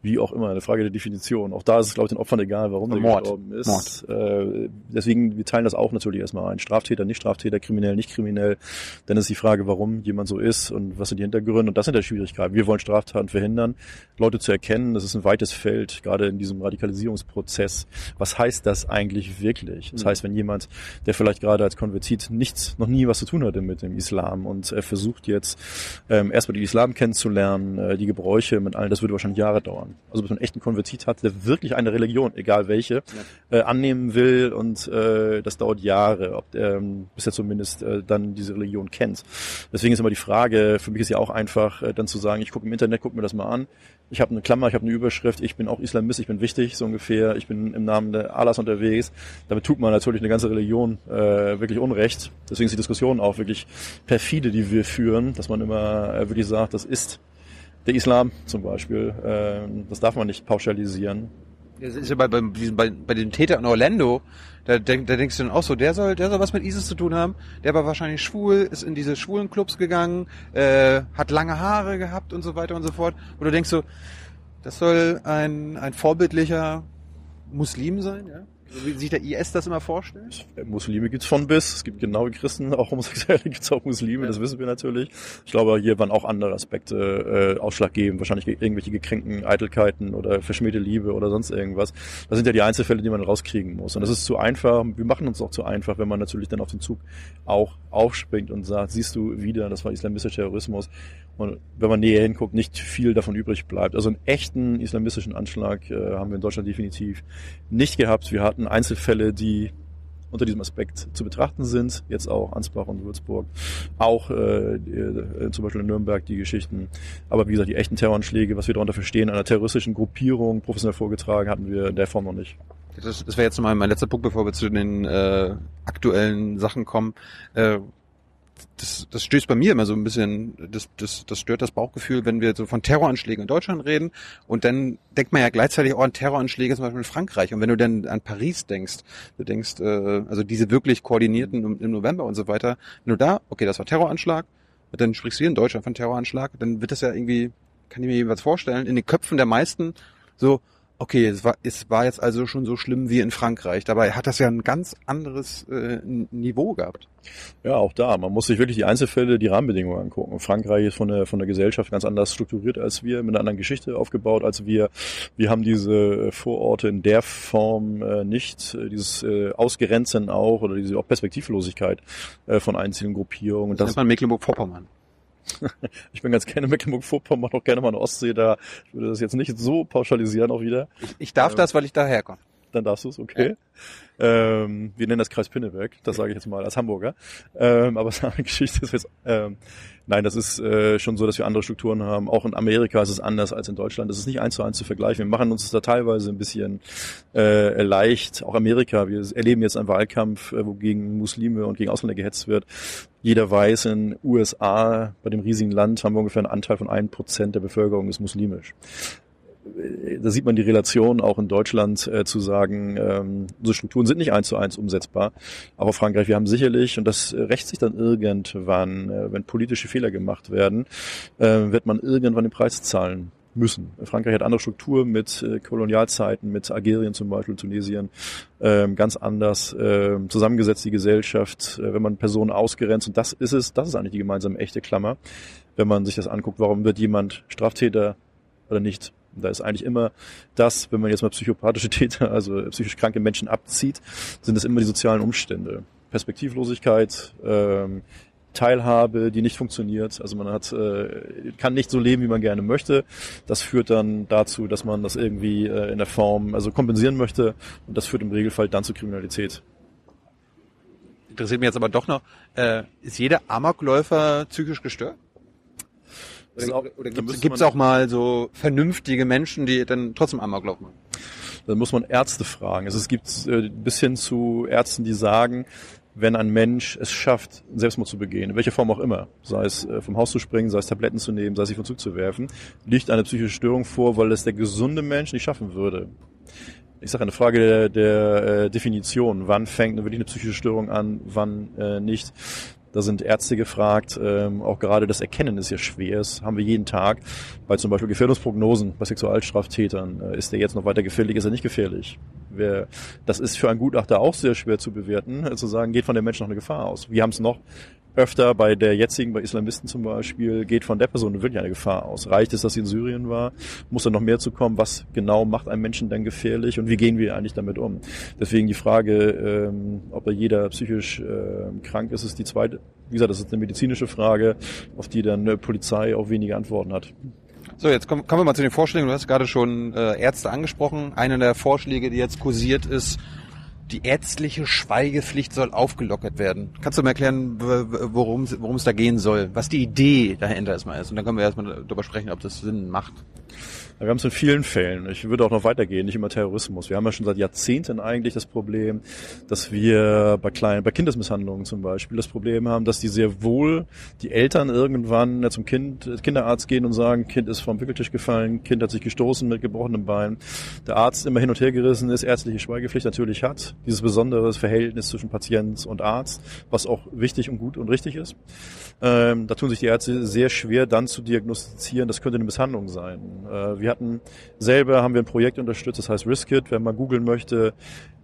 Wie auch immer, eine Frage der Definition. Auch da ist es, glaube ich, den Opfern egal, warum der Mord. gestorben ist. Äh, deswegen, wir teilen das auch natürlich erstmal ein. Straftäter, nicht Straftäter, kriminell, nicht kriminell. Dann ist die Frage, warum jemand so ist und was sind die Hintergründe. Und das sind der Schwierigkeiten. Wir wollen Straftaten verhindern, Leute zu erkennen. Das ist ein weites Feld, gerade in diesem Radikalisierungsprozess. Was heißt das eigentlich wirklich? Das heißt, wenn jemand, der vielleicht gerade als Konvertit nichts, noch nie was zu tun hatte mit dem Islam und er versucht jetzt ähm, erstmal den Islam kennenzulernen, äh, die Gebräuche mit allen, das würde wahrscheinlich Jahre dauern. Also bis man echt einen Konvertit hat, der wirklich eine Religion, egal welche, äh, annehmen will und äh, das dauert Jahre, ob, ähm, bis er zumindest äh, dann diese Religion kennt. Deswegen ist immer die Frage, für mich ist ja auch einfach äh, dann zu sagen, ich gucke im Internet, gucke mir das mal an, ich habe eine Klammer, ich habe eine Überschrift, ich bin auch Islamist, ich bin wichtig, so ungefähr, ich bin im Namen der Allahs unterwegs. Damit tut man natürlich eine ganze Religion äh, wirklich Unrecht. Deswegen ist die Diskussion auch wirklich perfide, die wir führen, dass man immer äh, wirklich sagt, das ist der Islam zum Beispiel. Äh, das darf man nicht pauschalisieren. Das ist ja bei, bei, bei, bei den Tätern in Orlando, da, denk, da denkst du dann auch so, der soll, der soll was mit ISIS zu tun haben. Der war wahrscheinlich schwul, ist in diese schwulen Clubs gegangen, äh, hat lange Haare gehabt und so weiter und so fort. Und du denkst so, das soll ein, ein vorbildlicher Muslim sein, ja? Wie sich der IS das immer vorstellt? Muslime gibt's von bis, es gibt genaue Christen, auch Homosexuelle gibt's auch Muslime, das wissen wir natürlich. Ich glaube, hier waren auch andere Aspekte äh, ausschlaggebend, wahrscheinlich irgendwelche gekränkten Eitelkeiten oder verschmähte Liebe oder sonst irgendwas. Das sind ja die Einzelfälle, die man rauskriegen muss. Und das ist zu einfach, wir machen uns auch zu einfach, wenn man natürlich dann auf den Zug auch aufspringt und sagt, siehst du wieder, das war islamistischer Terrorismus. Und wenn man näher hinguckt, nicht viel davon übrig bleibt. Also einen echten islamistischen Anschlag äh, haben wir in Deutschland definitiv nicht gehabt. Wir hatten Einzelfälle, die unter diesem Aspekt zu betrachten sind. Jetzt auch Ansbach und Würzburg, auch äh, äh, zum Beispiel in Nürnberg die Geschichten. Aber wie gesagt, die echten Terroranschläge, was wir darunter verstehen, einer terroristischen Gruppierung professionell vorgetragen, hatten wir in der Form noch nicht. Das, das wäre jetzt nochmal mein letzter Punkt, bevor wir zu den äh, aktuellen Sachen kommen. Äh, das, das stößt bei mir immer so ein bisschen, das, das, das stört das Bauchgefühl, wenn wir so von Terroranschlägen in Deutschland reden und dann denkt man ja gleichzeitig auch an Terroranschläge zum Beispiel in Frankreich. Und wenn du dann an Paris denkst, du denkst, äh, also diese wirklich koordinierten im, November und so weiter, wenn du da, okay, das war Terroranschlag, dann sprichst du hier in Deutschland von Terroranschlag, dann wird das ja irgendwie, kann ich mir jedenfalls vorstellen, in den Köpfen der meisten so, okay, es war, es war jetzt also schon so schlimm wie in Frankreich. Dabei hat das ja ein ganz anderes äh, Niveau gehabt. Ja, auch da. Man muss sich wirklich die Einzelfälle, die Rahmenbedingungen angucken. Frankreich ist von der, von der Gesellschaft ganz anders strukturiert als wir, mit einer anderen Geschichte aufgebaut als wir. Wir haben diese Vororte in der Form äh, nicht, äh, dieses äh, Ausgrenzen auch oder diese auch Perspektivlosigkeit äh, von einzelnen Gruppierungen. Das das, nennt man Mecklenburg-Vorpommern. ich bin ganz gerne Mecklenburg-Vorpommern, auch gerne mal in der Ostsee da. Ich würde das jetzt nicht so pauschalisieren auch wieder. Ich, ich darf das, weil ich daher komme. Dann darfst du es, okay. Ähm, wir nennen das Kreis Pinneberg, das sage ich jetzt mal als Hamburger. Ähm, aber es ist eine Geschichte ist jetzt, ähm, nein, das ist äh, schon so, dass wir andere Strukturen haben. Auch in Amerika ist es anders als in Deutschland. Das ist nicht eins zu eins zu vergleichen. Wir machen uns da teilweise ein bisschen äh, leicht. Auch Amerika, wir erleben jetzt einen Wahlkampf, äh, wo gegen Muslime und gegen Ausländer gehetzt wird. Jeder weiß, in USA, bei dem riesigen Land, haben wir ungefähr einen Anteil von ein Prozent der Bevölkerung ist muslimisch da sieht man die Relation auch in Deutschland äh, zu sagen, ähm, unsere Strukturen sind nicht eins zu eins umsetzbar. Aber Frankreich, wir haben sicherlich, und das äh, rächt sich dann irgendwann, äh, wenn politische Fehler gemacht werden, äh, wird man irgendwann den Preis zahlen müssen. Frankreich hat andere Strukturen mit äh, Kolonialzeiten, mit Algerien zum Beispiel, Tunesien, ähm, ganz anders äh, zusammengesetzt die Gesellschaft, äh, wenn man Personen ausgrenzt. Und das ist es, das ist eigentlich die gemeinsame echte Klammer, wenn man sich das anguckt, warum wird jemand Straftäter oder nicht. Da ist eigentlich immer das, wenn man jetzt mal psychopathische Täter, also psychisch kranke Menschen abzieht, sind es immer die sozialen Umstände. Perspektivlosigkeit, ähm, Teilhabe, die nicht funktioniert. Also man hat, äh, kann nicht so leben, wie man gerne möchte. Das führt dann dazu, dass man das irgendwie äh, in der Form also kompensieren möchte. Und das führt im Regelfall dann zu Kriminalität. Interessiert mich jetzt aber doch noch, äh, ist jeder Amokläufer psychisch gestört? Oder, oder gibt es auch mal so vernünftige Menschen, die dann trotzdem Amoklauf machen? Dann muss man Ärzte fragen. Also es gibt äh, bis hin zu Ärzten, die sagen, wenn ein Mensch es schafft, Selbstmord zu begehen, in welcher Form auch immer, sei es äh, vom Haus zu springen, sei es Tabletten zu nehmen, sei es sich vom Zug zu werfen, liegt eine psychische Störung vor, weil es der gesunde Mensch nicht schaffen würde. Ich sage eine Frage der, der äh, Definition. Wann fängt wirklich eine psychische Störung an, wann äh, nicht? Da sind Ärzte gefragt. Ähm, auch gerade das Erkennen ist ja schwer. Das haben wir jeden Tag bei zum Beispiel Gefährdungsprognosen bei Sexualstraftätern. Äh, ist der jetzt noch weiter gefährlich? Ist er nicht gefährlich? Wer, das ist für einen Gutachter auch sehr schwer zu bewerten, äh, zu sagen, geht von dem Menschen noch eine Gefahr aus. Wir haben es noch öfter bei der jetzigen, bei Islamisten zum Beispiel, geht von der Person wirklich eine Gefahr aus. Reicht es, dass sie in Syrien war? Muss da noch mehr zu kommen? Was genau macht einen Menschen dann gefährlich? Und wie gehen wir eigentlich damit um? Deswegen die Frage, ähm, ob da jeder psychisch äh, krank ist, ist die zweite. Wie gesagt, das ist eine medizinische Frage, auf die dann äh, Polizei auch wenige Antworten hat. So, jetzt kommen, kommen wir mal zu den Vorschlägen. Du hast gerade schon äh, Ärzte angesprochen. Einer der Vorschläge, die jetzt kursiert, ist, die ärztliche Schweigepflicht soll aufgelockert werden. Kannst du mir erklären, worum, es da gehen soll? Was die Idee dahinter erstmal ist? Und dann können wir erstmal darüber sprechen, ob das Sinn macht. Wir haben es in vielen Fällen. Ich würde auch noch weitergehen, nicht immer Terrorismus. Wir haben ja schon seit Jahrzehnten eigentlich das Problem, dass wir bei kleinen, bei Kindesmisshandlungen zum Beispiel das Problem haben, dass die sehr wohl die Eltern irgendwann zum Kind, Kinderarzt gehen und sagen, Kind ist vom Wickeltisch gefallen, Kind hat sich gestoßen mit gebrochenem Bein. Der Arzt immer hin und her gerissen ist, ärztliche Schweigepflicht natürlich hat. Dieses besondere Verhältnis zwischen Patient und Arzt, was auch wichtig und gut und richtig ist. Ähm, da tun sich die Ärzte sehr schwer, dann zu diagnostizieren, das könnte eine Misshandlung sein. Äh, wir hatten selber, haben wir ein Projekt unterstützt, das heißt Riskit, wenn man googeln möchte,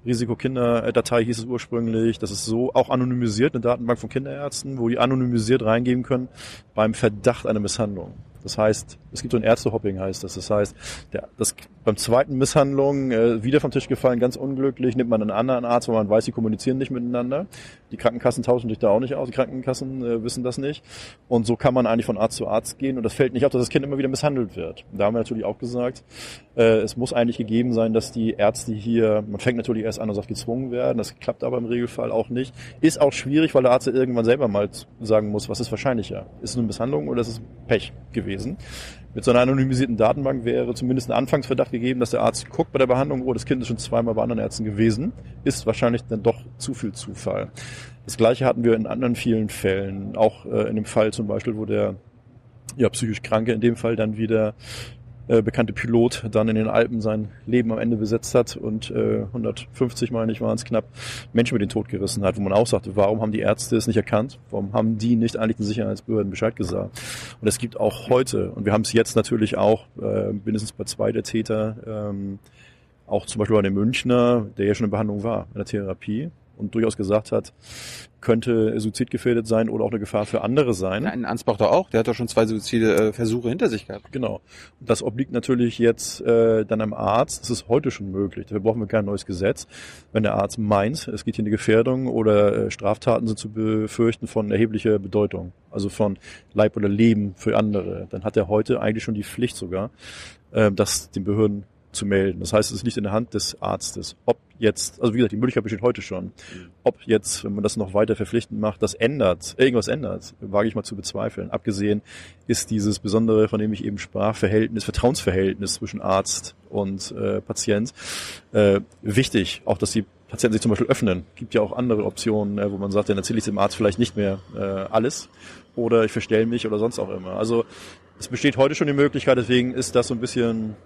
Risikokinderdatei hieß es ursprünglich. Das ist so auch anonymisiert, eine Datenbank von Kinderärzten, wo die anonymisiert reingeben können beim Verdacht einer Misshandlung. Das heißt, es gibt so ein Ärztehopping heißt das. Das heißt, der, das, beim zweiten Misshandlung äh, wieder vom Tisch gefallen, ganz unglücklich, nimmt man einen anderen Arzt, weil man weiß, die kommunizieren nicht miteinander. Die Krankenkassen tauschen sich da auch nicht aus, die Krankenkassen äh, wissen das nicht. Und so kann man eigentlich von Arzt zu Arzt gehen und das fällt nicht auf, dass das Kind immer wieder misshandelt wird. Da haben wir natürlich auch gesagt, äh, es muss eigentlich gegeben sein, dass die Ärzte hier, man fängt natürlich erst an und sagt, gezwungen werden, das klappt aber im Regelfall auch nicht. Ist auch schwierig, weil der Arzt irgendwann selber mal sagen muss, was ist wahrscheinlicher? Ist es eine Misshandlung oder ist es Pech gewesen? Mit so einer anonymisierten Datenbank wäre zumindest ein Anfangsverdacht gegeben, dass der Arzt guckt bei der Behandlung, oh, das Kind ist schon zweimal bei anderen Ärzten gewesen. Ist wahrscheinlich dann doch zu viel Zufall. Das gleiche hatten wir in anderen vielen Fällen. Auch äh, in dem Fall zum Beispiel, wo der ja, psychisch Kranke in dem Fall dann wieder äh, bekannte Pilot dann in den Alpen sein Leben am Ende besetzt hat und äh, 150, meine ich, waren es knapp, Menschen mit den Tod gerissen hat, wo man auch sagte, warum haben die Ärzte es nicht erkannt? Warum haben die nicht eigentlich den Sicherheitsbehörden Bescheid gesagt? Und es gibt auch heute, und wir haben es jetzt natürlich auch, äh, mindestens bei zwei der Täter, ähm, auch zum Beispiel bei dem Münchner, der ja schon in Behandlung war, in der Therapie, und durchaus gesagt hat, könnte suizidgefährdet sein oder auch eine Gefahr für andere sein. Ja, in Ansbach doch auch. Der hat doch schon zwei Suizidversuche hinter sich gehabt. Genau. Das obliegt natürlich jetzt äh, dann am Arzt. Das ist heute schon möglich. Dafür brauchen wir kein neues Gesetz. Wenn der Arzt meint, es geht hier eine Gefährdung oder äh, Straftaten sind zu befürchten von erheblicher Bedeutung, also von Leib oder Leben für andere, dann hat er heute eigentlich schon die Pflicht sogar, äh, das den Behörden zu melden. Das heißt, es ist nicht in der Hand des Arztes, ob jetzt, also wie gesagt, die Möglichkeit besteht heute schon, ob jetzt, wenn man das noch weiter verpflichtend macht, das ändert, irgendwas ändert, wage ich mal zu bezweifeln. Abgesehen ist dieses besondere, von dem ich eben sprach, Verhältnis, Vertrauensverhältnis zwischen Arzt und äh, Patient äh, wichtig. Auch, dass die Patienten sich zum Beispiel öffnen. Gibt ja auch andere Optionen, äh, wo man sagt, dann erzähle ich dem Arzt vielleicht nicht mehr äh, alles oder ich verstelle mich oder sonst auch immer. Also es besteht heute schon die Möglichkeit, deswegen ist das so ein bisschen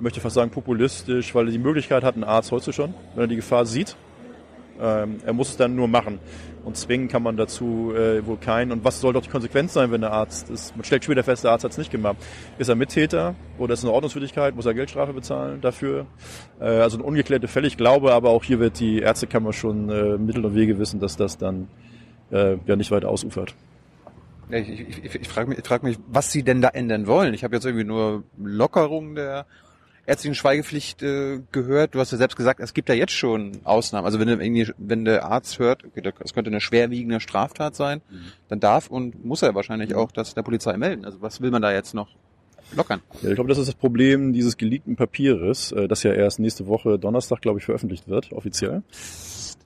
möchte fast sagen populistisch, weil er die Möglichkeit hat, ein Arzt heute schon, wenn er die Gefahr sieht. Ähm, er muss es dann nur machen. Und zwingen kann man dazu äh, wohl keinen. Und was soll doch die Konsequenz sein, wenn der Arzt ist? Man stellt später fest, der Arzt hat es nicht gemacht. Ist er Mittäter oder ist es eine Ordnungswidrigkeit? Muss er Geldstrafe bezahlen dafür? Äh, also eine ungeklärte Fälle. Ich glaube aber auch hier wird die Ärztekammer schon äh, Mittel und Wege wissen, dass das dann äh, ja nicht weiter ausufert. Ich, ich, ich, ich frage mich, ich frag mich, was sie denn da ändern wollen. Ich habe jetzt irgendwie nur Lockerung der ärztlichen Schweigepflicht äh, gehört. Du hast ja selbst gesagt, es gibt ja jetzt schon Ausnahmen. Also wenn, irgendwie, wenn der Arzt hört, okay, das könnte eine schwerwiegende Straftat sein, mhm. dann darf und muss er wahrscheinlich mhm. auch das der Polizei melden. Also was will man da jetzt noch lockern? Ja, ich glaube, das ist das Problem dieses geleakten Papieres, äh, das ja erst nächste Woche Donnerstag, glaube ich, veröffentlicht wird, offiziell.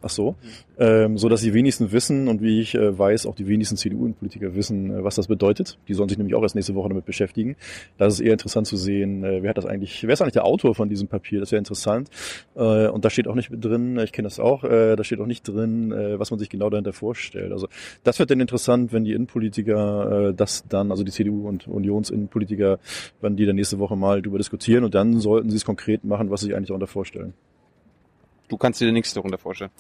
Ach so. Ähm, so dass die wenigsten wissen und wie ich äh, weiß, auch die wenigsten CDU-Politiker wissen, äh, was das bedeutet. Die sollen sich nämlich auch erst nächste Woche damit beschäftigen. Da ist es eher interessant zu sehen, äh, wer hat das eigentlich, wer ist eigentlich der Autor von diesem Papier? Das wäre interessant. Äh, und da steht auch nicht drin, ich kenne das auch, äh, da steht auch nicht drin, äh, was man sich genau dahinter vorstellt. Also das wird dann interessant, wenn die Innenpolitiker äh, das dann, also die CDU und Unionsinnenpolitiker, wenn die dann nächste Woche mal darüber diskutieren und dann sollten sie es konkret machen, was sie sich eigentlich darunter vorstellen. Du kannst dir nichts darunter vorstellen.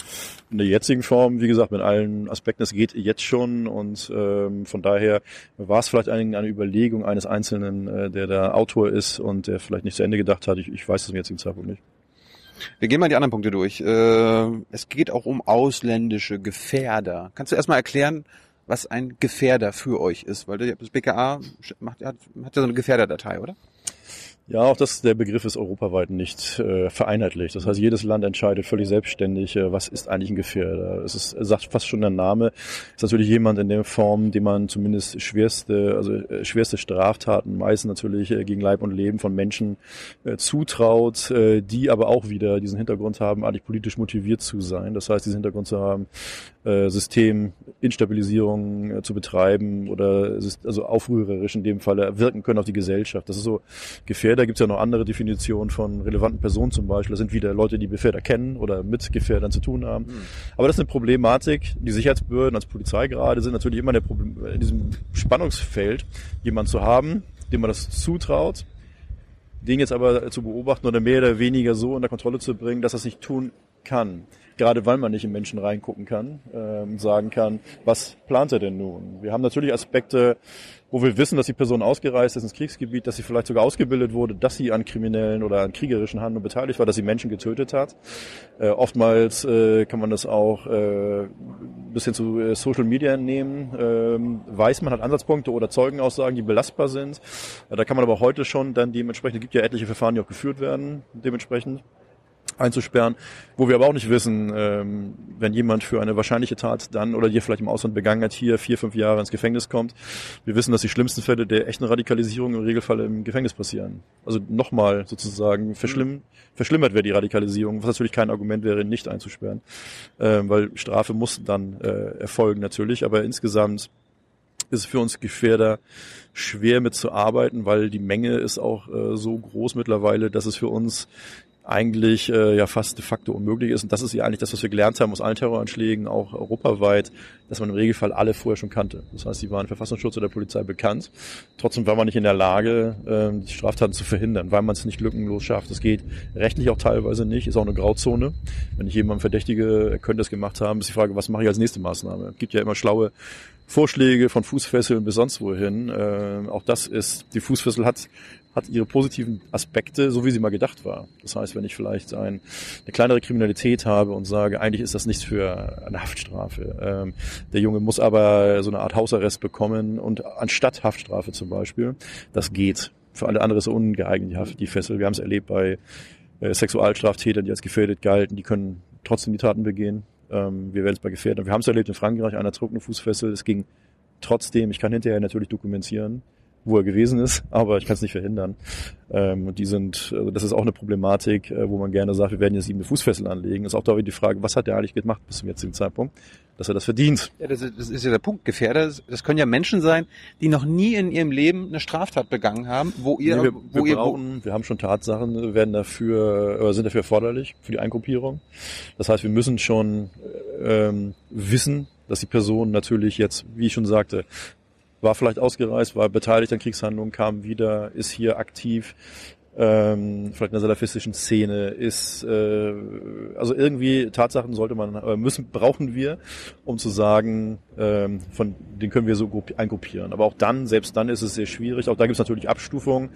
In der jetzigen Form, wie gesagt, mit allen Aspekten, es geht jetzt schon und ähm, von daher war es vielleicht eine, eine Überlegung eines Einzelnen, äh, der da Autor ist und der vielleicht nicht zu Ende gedacht hat. Ich, ich weiß es zum jetzigen Zeitpunkt nicht. Wir gehen mal die anderen Punkte durch. Äh, es geht auch um ausländische Gefährder. Kannst du erstmal erklären, was ein Gefährder für euch ist? Weil das BKA macht, hat, hat ja so eine Gefährderdatei, oder? Ja, auch das, der Begriff ist europaweit nicht äh, vereinheitlicht. Das heißt, jedes Land entscheidet völlig selbstständig, äh, was ist eigentlich ein Gefährder. Es ist, sagt fast schon der Name, ist natürlich jemand in der Form, dem man zumindest schwerste, also äh, schwerste Straftaten, meistens natürlich äh, gegen Leib und Leben von Menschen äh, zutraut, äh, die aber auch wieder diesen Hintergrund haben, eigentlich politisch motiviert zu sein. Das heißt, diesen Hintergrund zu haben, Systeminstabilisierung äh, zu betreiben oder also aufrührerisch in dem Falle wirken können auf die Gesellschaft. Das ist so Gefährder gibt es ja noch andere Definitionen von relevanten Personen zum Beispiel. Das sind wieder Leute, die Gefährder kennen oder mit Gefährdern zu tun haben. Mhm. Aber das ist eine Problematik. Die Sicherheitsbehörden als Polizei gerade sind natürlich immer in, in diesem Spannungsfeld, jemanden zu haben, dem man das zutraut, den jetzt aber zu beobachten oder mehr oder weniger so unter Kontrolle zu bringen, dass es nicht tun kann. Gerade weil man nicht in Menschen reingucken kann äh, und sagen kann, was plant er denn nun? Wir haben natürlich Aspekte, wo wir wissen, dass die Person ausgereist ist ins Kriegsgebiet, dass sie vielleicht sogar ausgebildet wurde, dass sie an kriminellen oder an kriegerischen Handlungen beteiligt war, dass sie Menschen getötet hat. Äh, oftmals äh, kann man das auch äh, bis hin zu äh, Social Media entnehmen. Ähm, weiß man hat Ansatzpunkte oder Zeugenaussagen, die belastbar sind. Äh, da kann man aber heute schon dann dementsprechend, gibt ja etliche Verfahren, die auch geführt werden, dementsprechend einzusperren, wo wir aber auch nicht wissen, ähm, wenn jemand für eine wahrscheinliche Tat dann oder die vielleicht im Ausland begangen hat, hier vier, fünf Jahre ins Gefängnis kommt. Wir wissen, dass die schlimmsten Fälle der echten Radikalisierung im Regelfall im Gefängnis passieren. Also nochmal sozusagen verschlimm, verschlimmert wäre die Radikalisierung, was natürlich kein Argument wäre, nicht einzusperren, ähm, weil Strafe muss dann äh, erfolgen natürlich, aber insgesamt ist es für uns Gefährder schwer mitzuarbeiten, weil die Menge ist auch äh, so groß mittlerweile, dass es für uns eigentlich äh, ja fast de facto unmöglich ist. Und das ist ja eigentlich das, was wir gelernt haben aus allen Terroranschlägen, auch europaweit, dass man im Regelfall alle vorher schon kannte. Das heißt, sie waren Verfassungsschutz oder Polizei bekannt. Trotzdem war man nicht in der Lage, äh, die Straftaten zu verhindern, weil man es nicht lückenlos schafft. Das geht rechtlich auch teilweise nicht, ist auch eine Grauzone. Wenn ich jemanden verdächtige, er könnte es gemacht haben, ist die Frage, was mache ich als nächste Maßnahme? Es gibt ja immer schlaue Vorschläge von Fußfesseln bis sonst wohin. Äh, auch das ist, die Fußfessel hat hat ihre positiven Aspekte, so wie sie mal gedacht war. Das heißt, wenn ich vielleicht ein, eine kleinere Kriminalität habe und sage, eigentlich ist das nichts für eine Haftstrafe. Ähm, der Junge muss aber so eine Art Hausarrest bekommen und anstatt Haftstrafe zum Beispiel, das geht. Für alle andere ist ungeeignet die, Haft, die Fessel. Wir haben es erlebt bei äh, Sexualstraftätern, die als gefährdet galten, die können trotzdem die Taten begehen. Ähm, wir werden es bei Gefährdern. Wir haben es erlebt in Frankreich, einer trug eine Fußfessel. Es ging trotzdem, ich kann hinterher natürlich dokumentieren, wo er gewesen ist, aber ich kann es nicht verhindern. Ähm, und die sind, also das ist auch eine Problematik, äh, wo man gerne sagt, wir werden jetzt ihm eine Fußfessel anlegen. Ist auch da die Frage, was hat er eigentlich gemacht bis zum jetzigen Zeitpunkt, dass er das verdient. Ja, das ist, das ist ja der Punkt. Gefährder, das können ja Menschen sein, die noch nie in ihrem Leben eine Straftat begangen haben, wo ihr, nee, wir, wo wir ihr, brauchen, wir haben schon Tatsachen, werden dafür, äh, sind dafür erforderlich für die Eingruppierung. Das heißt, wir müssen schon ähm, wissen, dass die Person natürlich jetzt, wie ich schon sagte, war vielleicht ausgereist, war beteiligt an Kriegshandlungen, kam wieder, ist hier aktiv, ähm, vielleicht in der salafistischen Szene, ist äh, also irgendwie Tatsachen sollte man äh, müssen brauchen wir, um zu sagen, ähm, von den können wir so eingruppieren. Aber auch dann, selbst dann ist es sehr schwierig. Auch da gibt es natürlich Abstufungen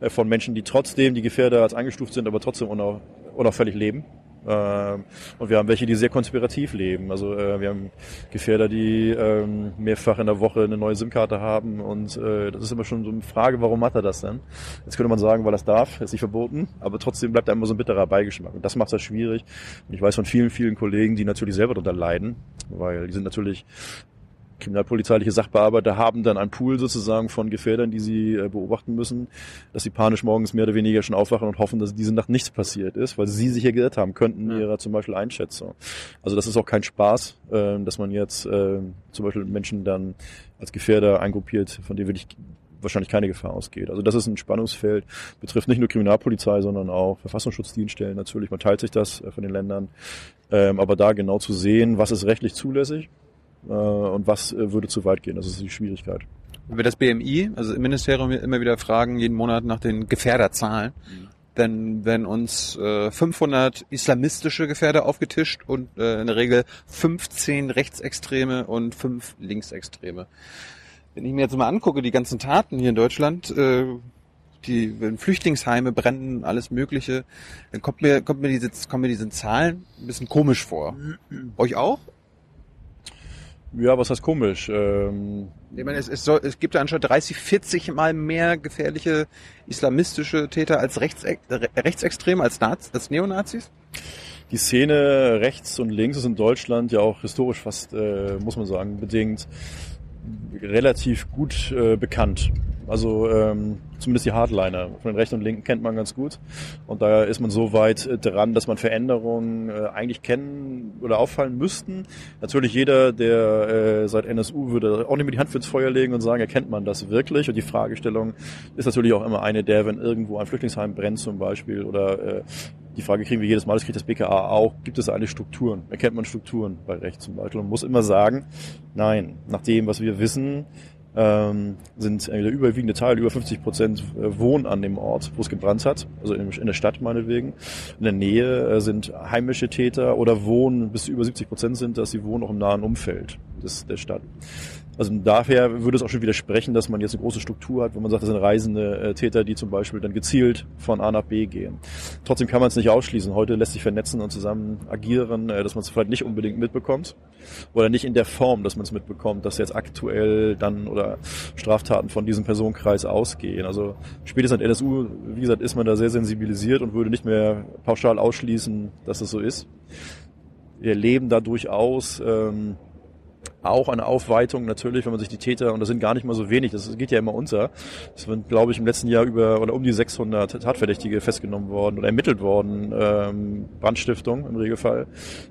äh, von Menschen, die trotzdem die Gefährder als eingestuft sind, aber trotzdem unau unauffällig leben. Ähm, und wir haben welche, die sehr konspirativ leben. Also äh, wir haben Gefährder, die ähm, mehrfach in der Woche eine neue SIM-Karte haben und äh, das ist immer schon so eine Frage, warum hat er das denn? Jetzt könnte man sagen, weil das darf, ist nicht verboten, aber trotzdem bleibt da immer so ein bitterer Beigeschmack und das macht das schwierig. Und ich weiß von vielen, vielen Kollegen, die natürlich selber darunter leiden, weil die sind natürlich kriminalpolizeiliche Sachbearbeiter haben dann ein Pool sozusagen von Gefährdern, die sie äh, beobachten müssen, dass sie panisch morgens mehr oder weniger schon aufwachen und hoffen, dass diese Nacht nichts passiert ist, weil sie sich ja geirrt haben könnten in ihrer zum Beispiel Einschätzung. Also das ist auch kein Spaß, äh, dass man jetzt äh, zum Beispiel Menschen dann als Gefährder eingruppiert, von denen wirklich wahrscheinlich keine Gefahr ausgeht. Also das ist ein Spannungsfeld, betrifft nicht nur Kriminalpolizei, sondern auch Verfassungsschutzdienststellen natürlich. Man teilt sich das äh, von den Ländern. Ähm, aber da genau zu sehen, was ist rechtlich zulässig äh, und was äh, würde zu weit gehen. Das ist die Schwierigkeit. Wenn wir das BMI, also im Ministerium immer wieder fragen, jeden Monat nach den Gefährderzahlen. Mhm. dann werden uns äh, 500 islamistische Gefährder aufgetischt und äh, in der Regel 15 Rechtsextreme und 5 Linksextreme. Wenn ich mir jetzt mal angucke, die ganzen Taten hier in Deutschland, äh, die wenn Flüchtlingsheime brennen, alles Mögliche, dann kommt mir, kommt mir diese, kommen mir diese Zahlen ein bisschen komisch vor. Euch auch? Ja, was heißt komisch? Ähm, Ich meine, es, es, soll, es gibt ja anscheinend 30, 40 mal mehr gefährliche islamistische Täter als Rechtsex Rechtsextreme, als, Naz als Neonazis? die Szene rechts und links ist in Deutschland ja auch historisch fast, äh, muss man sagen, bedingt relativ gut äh, bekannt. Also ähm, zumindest die Hardliner von den Rechten und Linken kennt man ganz gut. Und da ist man so weit äh, dran, dass man Veränderungen äh, eigentlich kennen oder auffallen müssten. Natürlich jeder, der äh, seit NSU würde auch nicht mehr die Hand fürs Feuer legen und sagen, erkennt man das wirklich? Und die Fragestellung ist natürlich auch immer eine der, wenn irgendwo ein Flüchtlingsheim brennt zum Beispiel oder die Frage kriegen wir jedes Mal, das kriegt das BKA auch, gibt es eigentlich Strukturen? Erkennt man Strukturen bei Recht zum Beispiel? Und muss immer sagen, nein, nach dem, was wir wissen, ähm, sind der überwiegende Teil, über 50 Prozent äh, wohnen an dem Ort, wo es gebrannt hat, also in, in der Stadt meinetwegen. In der Nähe äh, sind heimische Täter oder wohnen, bis über 70 Prozent sind dass sie wohnen auch im nahen Umfeld des, der Stadt. Also daher würde es auch schon widersprechen, dass man jetzt eine große Struktur hat, wenn man sagt, das sind reisende äh, Täter, die zum Beispiel dann gezielt von A nach B gehen. Trotzdem kann man es nicht ausschließen. Heute lässt sich vernetzen und zusammen agieren, äh, dass man es vielleicht nicht unbedingt mitbekommt oder nicht in der Form, dass man es mitbekommt, dass jetzt aktuell dann oder Straftaten von diesem Personenkreis ausgehen. Also spätestens an NSU, wie gesagt, ist man da sehr sensibilisiert und würde nicht mehr pauschal ausschließen, dass es so ist. Wir erleben da durchaus ähm, auch eine Aufweitung natürlich, wenn man sich die Täter, und das sind gar nicht mal so wenig, das geht ja immer unter. Es sind, glaube ich, im letzten Jahr über oder um die 600 Tatverdächtige festgenommen worden oder ermittelt worden, ähm, Brandstiftung im Regelfall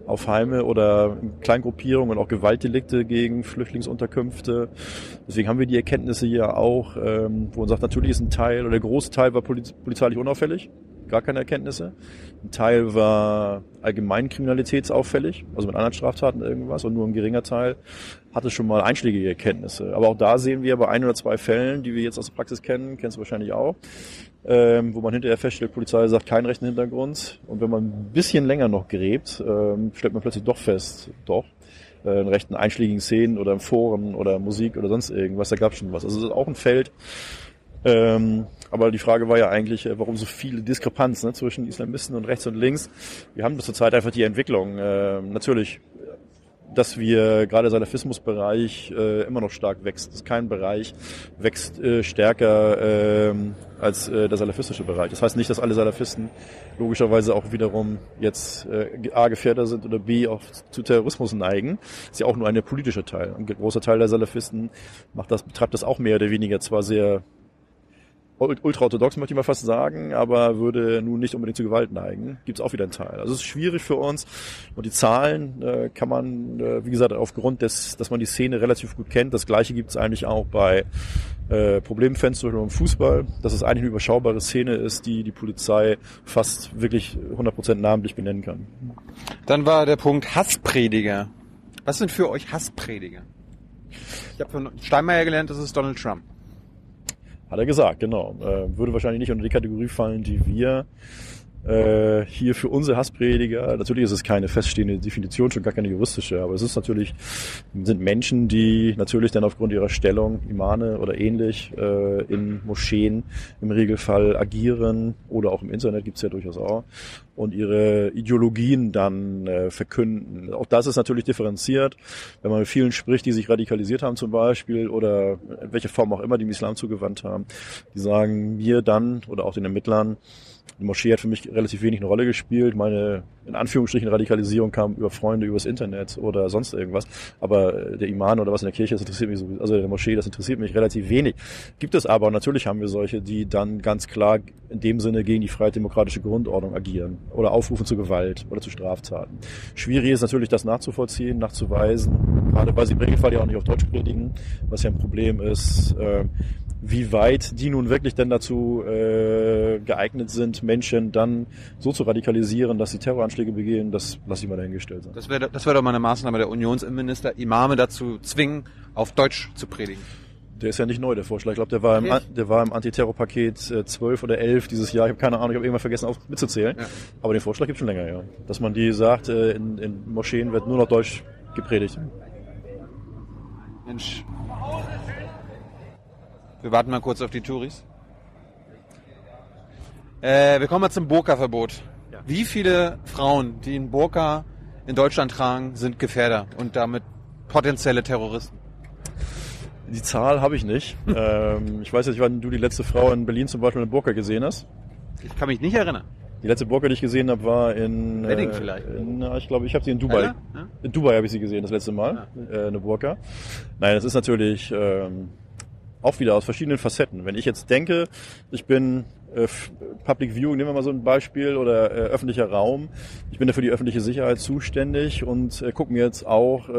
auf Heime oder Kleingruppierungen und auch Gewaltdelikte gegen Flüchtlingsunterkünfte. Deswegen haben wir die Erkenntnisse hier auch, ähm, wo man sagt, natürlich ist ein Teil oder der Großteil war poliz polizeilich unauffällig gar keine Erkenntnisse. Ein Teil war allgemein kriminalitätsauffällig, also mit anderen Straftaten irgendwas und nur ein geringer Teil hatte schon mal einschlägige Erkenntnisse. Aber auch da sehen wir bei ein oder zwei Fällen, die wir jetzt aus der Praxis kennen, kennst du wahrscheinlich auch, ähm, wo man hinterher feststellt, Polizei sagt keinen rechten Hintergrund. Und wenn man ein bisschen länger noch gräbt, ähm, stellt man plötzlich doch fest, doch, äh, in rechten einschlägigen Szenen oder in Foren oder Musik oder sonst irgendwas, da gab schon was. Also es ist auch ein Feld, ähm, aber die Frage war ja eigentlich, äh, warum so viele Diskrepanz ne, zwischen Islamisten und rechts und links. Wir haben zurzeit einfach die Entwicklung. Äh, natürlich, dass wir gerade der Salafismusbereich äh, immer noch stark wächst. Kein Bereich wächst äh, stärker äh, als äh, der salafistische Bereich. Das heißt nicht, dass alle Salafisten logischerweise auch wiederum jetzt äh, A Gefährder sind oder B auch zu Terrorismus neigen. Das ist ja auch nur ein politischer Teil. Ein großer Teil der Salafisten macht das, betreibt das auch mehr oder weniger zwar sehr ultraorthodox, möchte ich mal fast sagen, aber würde nun nicht unbedingt zu Gewalt neigen. Gibt es auch wieder einen Teil. Also es ist schwierig für uns und die Zahlen äh, kann man, äh, wie gesagt, aufgrund des, dass man die Szene relativ gut kennt. Das gleiche gibt es eigentlich auch bei äh, Problemfans zum im Fußball, dass es eigentlich eine überschaubare Szene ist, die die Polizei fast wirklich 100% namentlich benennen kann. Dann war der Punkt Hassprediger. Was sind für euch Hassprediger? Ich habe von Steinmeier gelernt, das ist Donald Trump. Hat er gesagt, genau. Äh, würde wahrscheinlich nicht unter die Kategorie fallen, die wir äh, hier für unsere Hassprediger, natürlich ist es keine feststehende Definition, schon gar keine juristische, aber es ist natürlich, sind Menschen, die natürlich dann aufgrund ihrer Stellung, Imane oder ähnlich, äh, in Moscheen im Regelfall agieren oder auch im Internet gibt's ja durchaus auch und ihre Ideologien dann äh, verkünden. Auch das ist natürlich differenziert, wenn man mit vielen spricht, die sich radikalisiert haben zum Beispiel oder in welcher Form auch immer, die dem Islam zugewandt haben, die sagen mir dann oder auch den Ermittlern, die Moschee hat für mich relativ wenig eine Rolle gespielt. Meine, in Anführungsstrichen, Radikalisierung kam über Freunde, übers Internet oder sonst irgendwas. Aber der Iman oder was in der Kirche, das interessiert mich so, also der Moschee, das interessiert mich relativ wenig. Gibt es aber, und natürlich haben wir solche, die dann ganz klar in dem Sinne gegen die freiheitdemokratische Grundordnung agieren oder aufrufen zu Gewalt oder zu Straftaten. Schwierig ist natürlich, das nachzuvollziehen, nachzuweisen, gerade weil sie im Regelfall ja auch nicht auf Deutsch predigen, was ja ein Problem ist. Äh, wie weit die nun wirklich denn dazu äh, geeignet sind, Menschen dann so zu radikalisieren, dass sie Terroranschläge begehen, das lasse ich mal dahingestellt sein. Das wäre das wär doch mal eine Maßnahme der Unionsinnenminister, Imame dazu zwingen, auf Deutsch zu predigen. Der ist ja nicht neu, der Vorschlag. Ich glaube, der war im, Okay. der war im Antiterrorpaket äh, 12 oder 11 dieses Jahr. Ich habe keine Ahnung, ich habe irgendwann vergessen auf, mitzuzählen. Ja. Aber den Vorschlag gibt schon länger, ja. Dass man die sagt, äh, in, in Moscheen wird nur noch Deutsch gepredigt. Mensch. Wir warten mal kurz auf die Touris. Äh, wir kommen mal zum Burka-Verbot. Wie viele Frauen, die einen Burka in Deutschland tragen, sind Gefährder und damit potenzielle Terroristen? Die Zahl habe ich nicht. ähm, ich weiß nicht, wann du die letzte Frau in Berlin zum Beispiel in Burka gesehen hast. Ich kann mich nicht erinnern. Die letzte Burka, die ich gesehen habe, war in... Wedding vielleicht. In, na, ich glaube, ich habe sie in Dubai. Ja, ja. In Dubai habe ich sie gesehen, das letzte Mal. Äh, eine Burka. Nein, das ist natürlich ähm, auch wieder aus verschiedenen Facetten. Wenn ich jetzt denke, ich bin äh, Public Viewing, nehmen wir mal so ein Beispiel, oder äh, öffentlicher Raum. Ich bin da für die öffentliche Sicherheit zuständig und äh, gucke mir jetzt auch äh,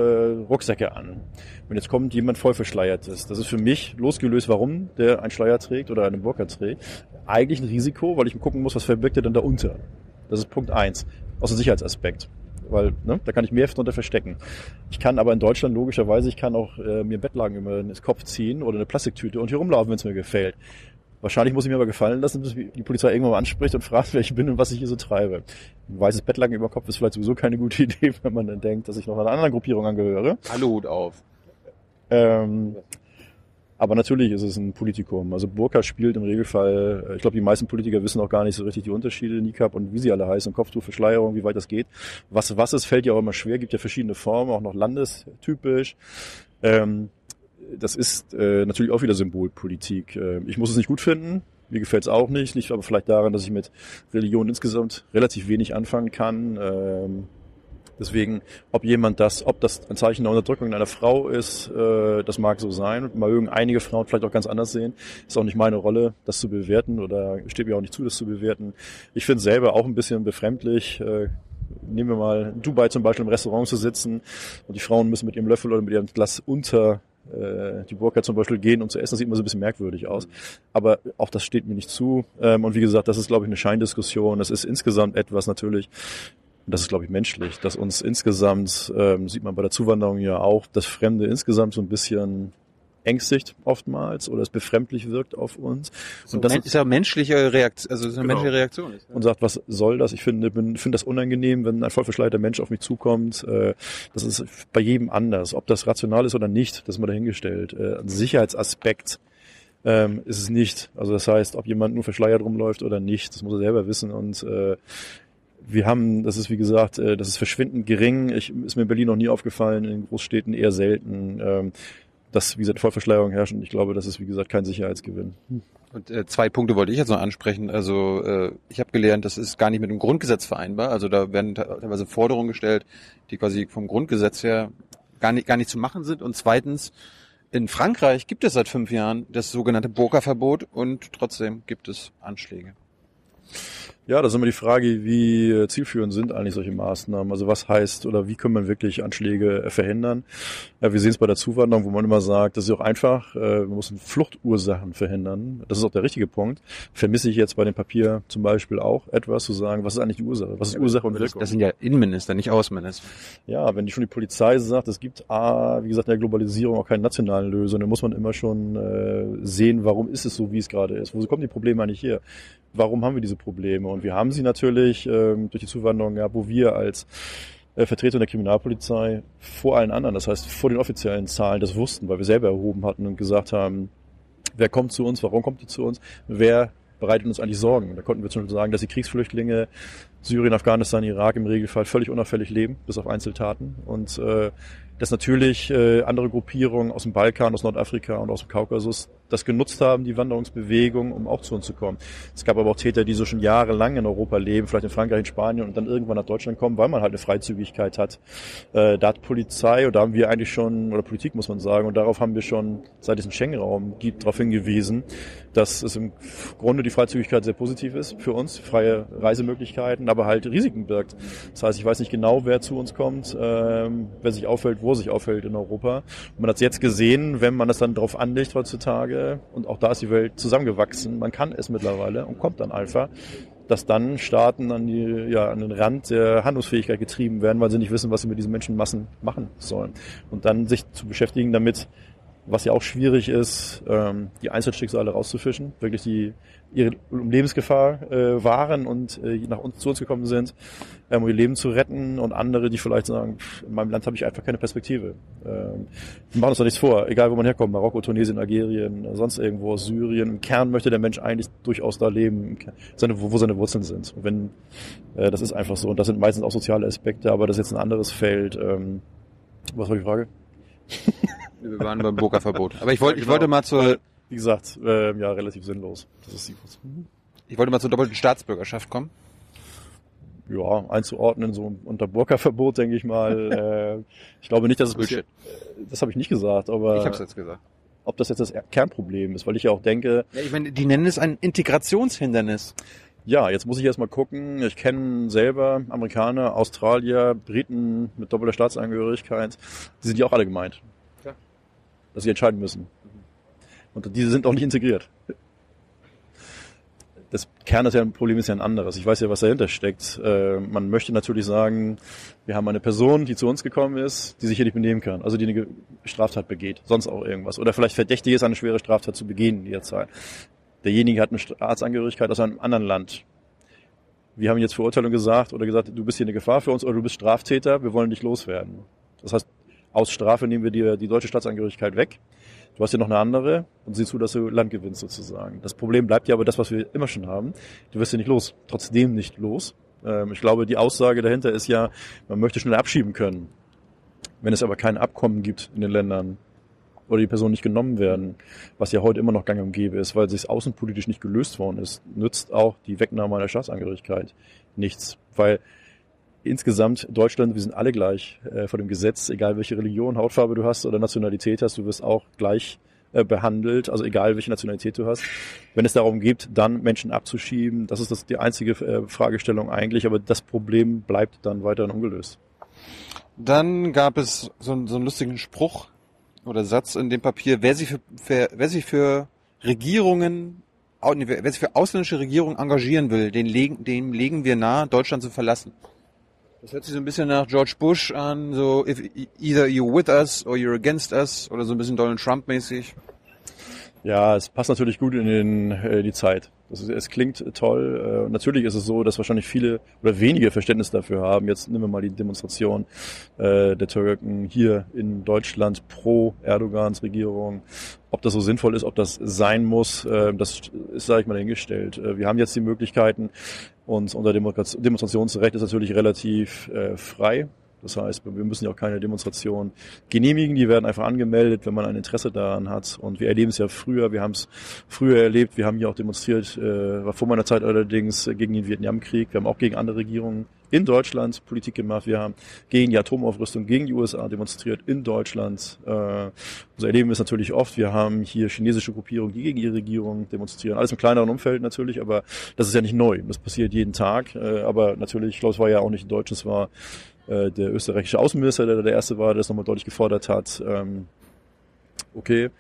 Rucksäcke an. Wenn jetzt kommt jemand voll verschleiert ist, das ist für mich losgelöst, warum der einen Schleier trägt oder eine Burka trägt, eigentlich ein Risiko, weil ich gucken muss, was verbirgt er denn da unter. Das ist Punkt eins aus dem Sicherheitsaspekt. Weil ne, da kann ich mehr drunter verstecken. Ich kann aber in Deutschland logischerweise, ich kann auch äh, mir Bettlagen über den Kopf ziehen oder eine Plastiktüte und hier rumlaufen, wenn es mir gefällt. Wahrscheinlich muss ich mir aber gefallen lassen, bis die Polizei irgendwann mal anspricht und fragt, wer ich bin und was ich hier so treibe. Ein weißes Bettlaken über Kopf ist vielleicht sowieso keine gute Idee, wenn man dann denkt, dass ich noch einer anderen Gruppierung angehöre. Hallo Hut auf. Ähm, aber natürlich ist es ein Politikum. Also Burka spielt im Regelfall, äh, ich glaube, die meisten Politiker wissen auch gar nicht so richtig die Unterschiede, Nikab und wie sie alle heißen, Kopftuch, Verschleierung, wie weit das geht. Was was ist, fällt ja auch immer schwer, gibt ja verschiedene Formen, auch noch landestypisch. Ähm, das ist äh, natürlich auch wieder Symbolpolitik. Äh, ich muss es nicht gut finden, mir gefällt es auch nicht, liegt aber vielleicht daran, dass ich mit Religion insgesamt relativ wenig anfangen kann. Ähm, Deswegen, ob jemand das, ob das ein Zeichen der Unterdrückung einer Frau ist, äh, das mag so sein. Mögen einige Frauen vielleicht auch ganz anders sehen. Ist auch nicht meine Rolle, das zu bewerten oder steht mir auch nicht zu, das zu bewerten. Ich finde selber auch ein bisschen befremdlich. Äh, nehmen wir mal Dubai zum Beispiel im Restaurant zu sitzen und die Frauen müssen mit ihrem Löffel oder mit ihrem Glas unter äh, die Burka zum Beispiel gehen, um zu essen. Sieht immer so ein bisschen merkwürdig aus. Aber auch das steht mir nicht zu. Ähm, und wie gesagt, das ist, glaube ich, eine Scheindiskussion. Das ist insgesamt etwas natürlich, das ist, glaube ich, menschlich, dass uns insgesamt, ähm, sieht man bei der Zuwanderung ja auch, das Fremde insgesamt so ein bisschen ängstigt oftmals oder es befremdlich wirkt auf uns. Und das ist ja menschliche Reaktion, also ist eine Genau. menschliche Reaktion. Ist, und sagt, was soll das? Ich finde, bin, finde das unangenehm, wenn ein voll verschleierter Mensch auf mich zukommt. Äh, das ist bei jedem anders. Ob das rational ist oder nicht, das ist mal dahingestellt. Äh, ein Sicherheitsaspekt ähm, ist es nicht. Also das heißt, ob jemand nur verschleiert rumläuft oder nicht, das muss er selber wissen. Und äh, wir haben, das ist wie gesagt, äh, das ist verschwindend gering. Ich, ist mir in Berlin noch nie aufgefallen, in Großstädten eher selten. Ähm, dass, wie gesagt, Vollverschleierung herrscht und ich glaube, das ist, wie gesagt, kein Sicherheitsgewinn. Und äh, zwei Punkte wollte ich jetzt noch ansprechen. Also äh, ich habe gelernt, das ist gar nicht mit dem Grundgesetz vereinbar. Also da werden te- teilweise Forderungen gestellt, die quasi vom Grundgesetz her gar nicht, gar nicht zu machen sind. Und zweitens, in Frankreich gibt es seit fünf Jahren das sogenannte Burka-Verbot und trotzdem gibt es Anschläge. Ja, das ist immer die Frage, wie äh, zielführend sind eigentlich solche Maßnahmen. Also was heißt oder wie können man wirklich Anschläge äh, verhindern? Ja, wir sehen es bei der Zuwanderung, wo man immer sagt, das ist auch einfach, äh, man muss Fluchtursachen verhindern. Das ist auch der richtige Punkt. Vermisse ich jetzt bei dem Papier zum Beispiel auch etwas zu sagen, was ist eigentlich die Ursache? Was ist Ursache und Wirkung? Das sind ja Innenminister, nicht Außenminister. Ja, wenn schon die Polizei sagt, es gibt A, wie gesagt, in der Globalisierung auch keine nationalen Lösungen, dann muss man immer schon äh, sehen, warum ist es so, wie es gerade ist. Wo kommen die Probleme eigentlich her? Warum haben wir diese Probleme? Und wir haben sie natürlich ähm, durch die Zuwanderung gehabt, wo wir als äh, Vertreter der Kriminalpolizei vor allen anderen, das heißt vor den offiziellen Zahlen, das wussten, weil wir selber erhoben hatten und gesagt haben, wer kommt zu uns, warum kommt die zu uns, wer bereitet uns eigentlich Sorgen. Da konnten wir zum Beispiel sagen, dass die Kriegsflüchtlinge Syrien, Afghanistan, Irak im Regelfall völlig unauffällig leben, bis auf Einzeltaten. Und äh, dass natürlich äh, andere Gruppierungen aus dem Balkan, aus Nordafrika und aus dem Kaukasus das genutzt haben, die Wanderungsbewegung, um auch zu uns zu kommen. Es gab aber auch Täter, die so schon jahrelang in Europa leben, vielleicht in Frankreich, in Spanien und dann irgendwann nach Deutschland kommen, weil man halt eine Freizügigkeit hat. Äh, da hat Polizei, da haben wir eigentlich schon, oder Politik muss man sagen, und darauf haben wir schon, seit es einen Schengen-Raum gibt, darauf hingewiesen, dass es im Grunde die Freizügigkeit sehr positiv ist für uns, freie Reisemöglichkeiten, aber halt Risiken birgt. Das heißt, ich weiß nicht genau, wer zu uns kommt, ähm, wer sich auffällt, wo sich auffällt in Europa. Und man hat es jetzt gesehen, wenn man das dann drauf anlegt heutzutage, und auch da ist die Welt zusammengewachsen, man kann es mittlerweile und kommt dann einfach, dass dann Staaten an, die, ja, an den Rand der Handlungsfähigkeit getrieben werden, weil sie nicht wissen, was sie mit diesen Menschenmassen machen sollen. Und dann sich zu beschäftigen damit, Was ja auch schwierig ist, ähm, die Einzelschicksale rauszufischen, wirklich die ihre Lebensgefahr äh, waren und äh, nach uns zu uns gekommen sind, ähm, um ihr Leben zu retten und andere, die vielleicht sagen, pff, in meinem Land habe ich einfach keine Perspektive. Ähm, wir machen uns doch nichts vor, egal wo man herkommt, Marokko, Tunesien, Algerien, sonst irgendwo Syrien. Im Kern möchte der Mensch eigentlich durchaus da leben, seine, wo, wo seine Wurzeln sind. Und wenn äh, das ist einfach so und das sind meistens auch soziale Aspekte, aber das ist jetzt ein anderes Feld. Ähm, was war die Frage? Wir waren beim Burka-Verbot. Aber ich wollte, ich genau. wollte mal zur, Wie gesagt, äh, ja, relativ sinnlos. Das ist die, ich wollte mal zur doppelten Staatsbürgerschaft kommen. ja, einzuordnen, so unter Burka-Verbot, denke ich mal. äh, ich glaube nicht, dass es Bullshit. Das habe ich nicht gesagt, aber Ich habe es jetzt gesagt. ob das jetzt das Kernproblem ist, weil ich ja auch denke, Ja, ich meine, die nennen es ein Integrationshindernis. Ja, jetzt muss ich erstmal gucken. Ich kenne selber Amerikaner, Australier, Briten mit doppelter Staatsangehörigkeit. Die sind ja auch alle gemeint. Klar. Dass sie entscheiden müssen. Und diese sind auch nicht integriert. Das Kern des Problems ist ja ein anderes. Ich weiß ja, was dahinter steckt. Äh, man möchte natürlich sagen, wir haben eine Person, die zu uns gekommen ist, die sich hier nicht benehmen kann, also die eine Straftat begeht, sonst auch irgendwas. Oder vielleicht verdächtig ist, eine schwere Straftat zu begehen in dieser Zeit. Derjenige hat eine Staatsangehörigkeit aus einem anderen Land. Wir haben jetzt Verurteilung gesagt oder gesagt, du bist hier eine Gefahr für uns oder du bist Straftäter, wir wollen dich loswerden. Das heißt, aus Strafe nehmen wir dir die deutsche Staatsangehörigkeit weg. Du hast ja noch eine andere und sieh zu, dass du Land gewinnst sozusagen. Das Problem bleibt ja aber das, was wir immer schon haben. Du wirst ja nicht los. Trotzdem nicht los. Ähm, ich glaube, die Aussage dahinter ist ja, man möchte schnell abschieben können. Wenn es aber kein Abkommen gibt in den Ländern oder die Personen nicht genommen werden, was ja heute immer noch gang und gäbe ist, weil es außenpolitisch nicht gelöst worden ist, nützt auch die Wegnahme einer Staatsangehörigkeit nichts. Weil insgesamt Deutschland, wir sind alle gleich äh, vor dem Gesetz, egal welche Religion, Hautfarbe du hast oder Nationalität hast, du wirst auch gleich äh, behandelt, also egal welche Nationalität du hast. Wenn es darum geht, dann Menschen abzuschieben, das ist das die einzige äh, Fragestellung eigentlich, aber das Problem bleibt dann weiterhin ungelöst. Dann gab es so, so einen lustigen Spruch oder Satz in dem Papier, wer sich für, für, wer sich für Regierungen, wer sich für ausländische Regierungen engagieren will, den legen, dem legen wir nahe, Deutschland zu verlassen. Das hört sich so ein bisschen nach George Bush an, so if, either you're with us or you're against us oder so ein bisschen Donald Trump mäßig. Ja, es passt natürlich gut in den, äh, die Zeit. Ist, es klingt toll. Äh, natürlich ist es so, dass wahrscheinlich viele oder wenige Verständnis dafür haben. Jetzt nehmen wir mal die Demonstration äh, der Türken hier in Deutschland pro Erdogans Regierung. Ob das so sinnvoll ist, ob das sein muss, äh, das ist, sage ich mal, dahingestellt. Äh, wir haben jetzt die Möglichkeiten und unser Demonstrationsrecht ist natürlich relativ äh, frei. Das heißt, wir müssen ja auch keine Demonstration genehmigen, die werden einfach angemeldet, wenn man ein Interesse daran hat. Und wir erleben es ja früher, wir haben es früher erlebt, wir haben hier auch demonstriert, äh, war vor meiner Zeit allerdings gegen den Vietnamkrieg, wir haben auch gegen andere Regierungen in Deutschland Politik gemacht, wir haben gegen die Atomaufrüstung, gegen die USA demonstriert in Deutschland. Äh, so erleben es natürlich oft, wir haben hier chinesische Gruppierungen, die gegen ihre Regierung demonstrieren. Alles im kleineren Umfeld natürlich, aber das ist ja nicht neu, das passiert jeden Tag. Äh, aber natürlich, ich glaube, es war ja auch nicht in Deutsch, es war äh, der österreichische Außenminister, der der erste war, der das nochmal deutlich gefordert hat. Ähm, okay,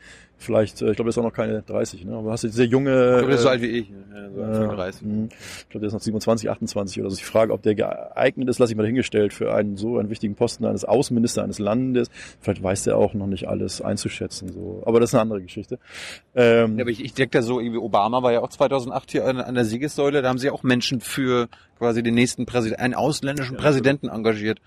vielleicht, äh, ich glaube, der ist auch noch keine 30, ne? aber hast du sehr junge... Ich glaube, der ist so äh, alt wie ich, ja, so äh, 35. mh. Ich glaube, der ist noch 27, 28 oder so. Die Frage, ob der geeignet ist, lasse ich mal dahingestellt für einen so einen wichtigen Posten eines Außenminister eines Landes. Vielleicht weiß der auch noch nicht alles einzuschätzen. So, aber das ist eine andere Geschichte. Ähm, Ja, aber ich, ich denke da so, irgendwie Obama war ja auch 2008 hier an, an der Siegessäule, da haben sie auch Menschen für quasi den nächsten Präsidenten, einen ausländischen Präsidenten engagiert.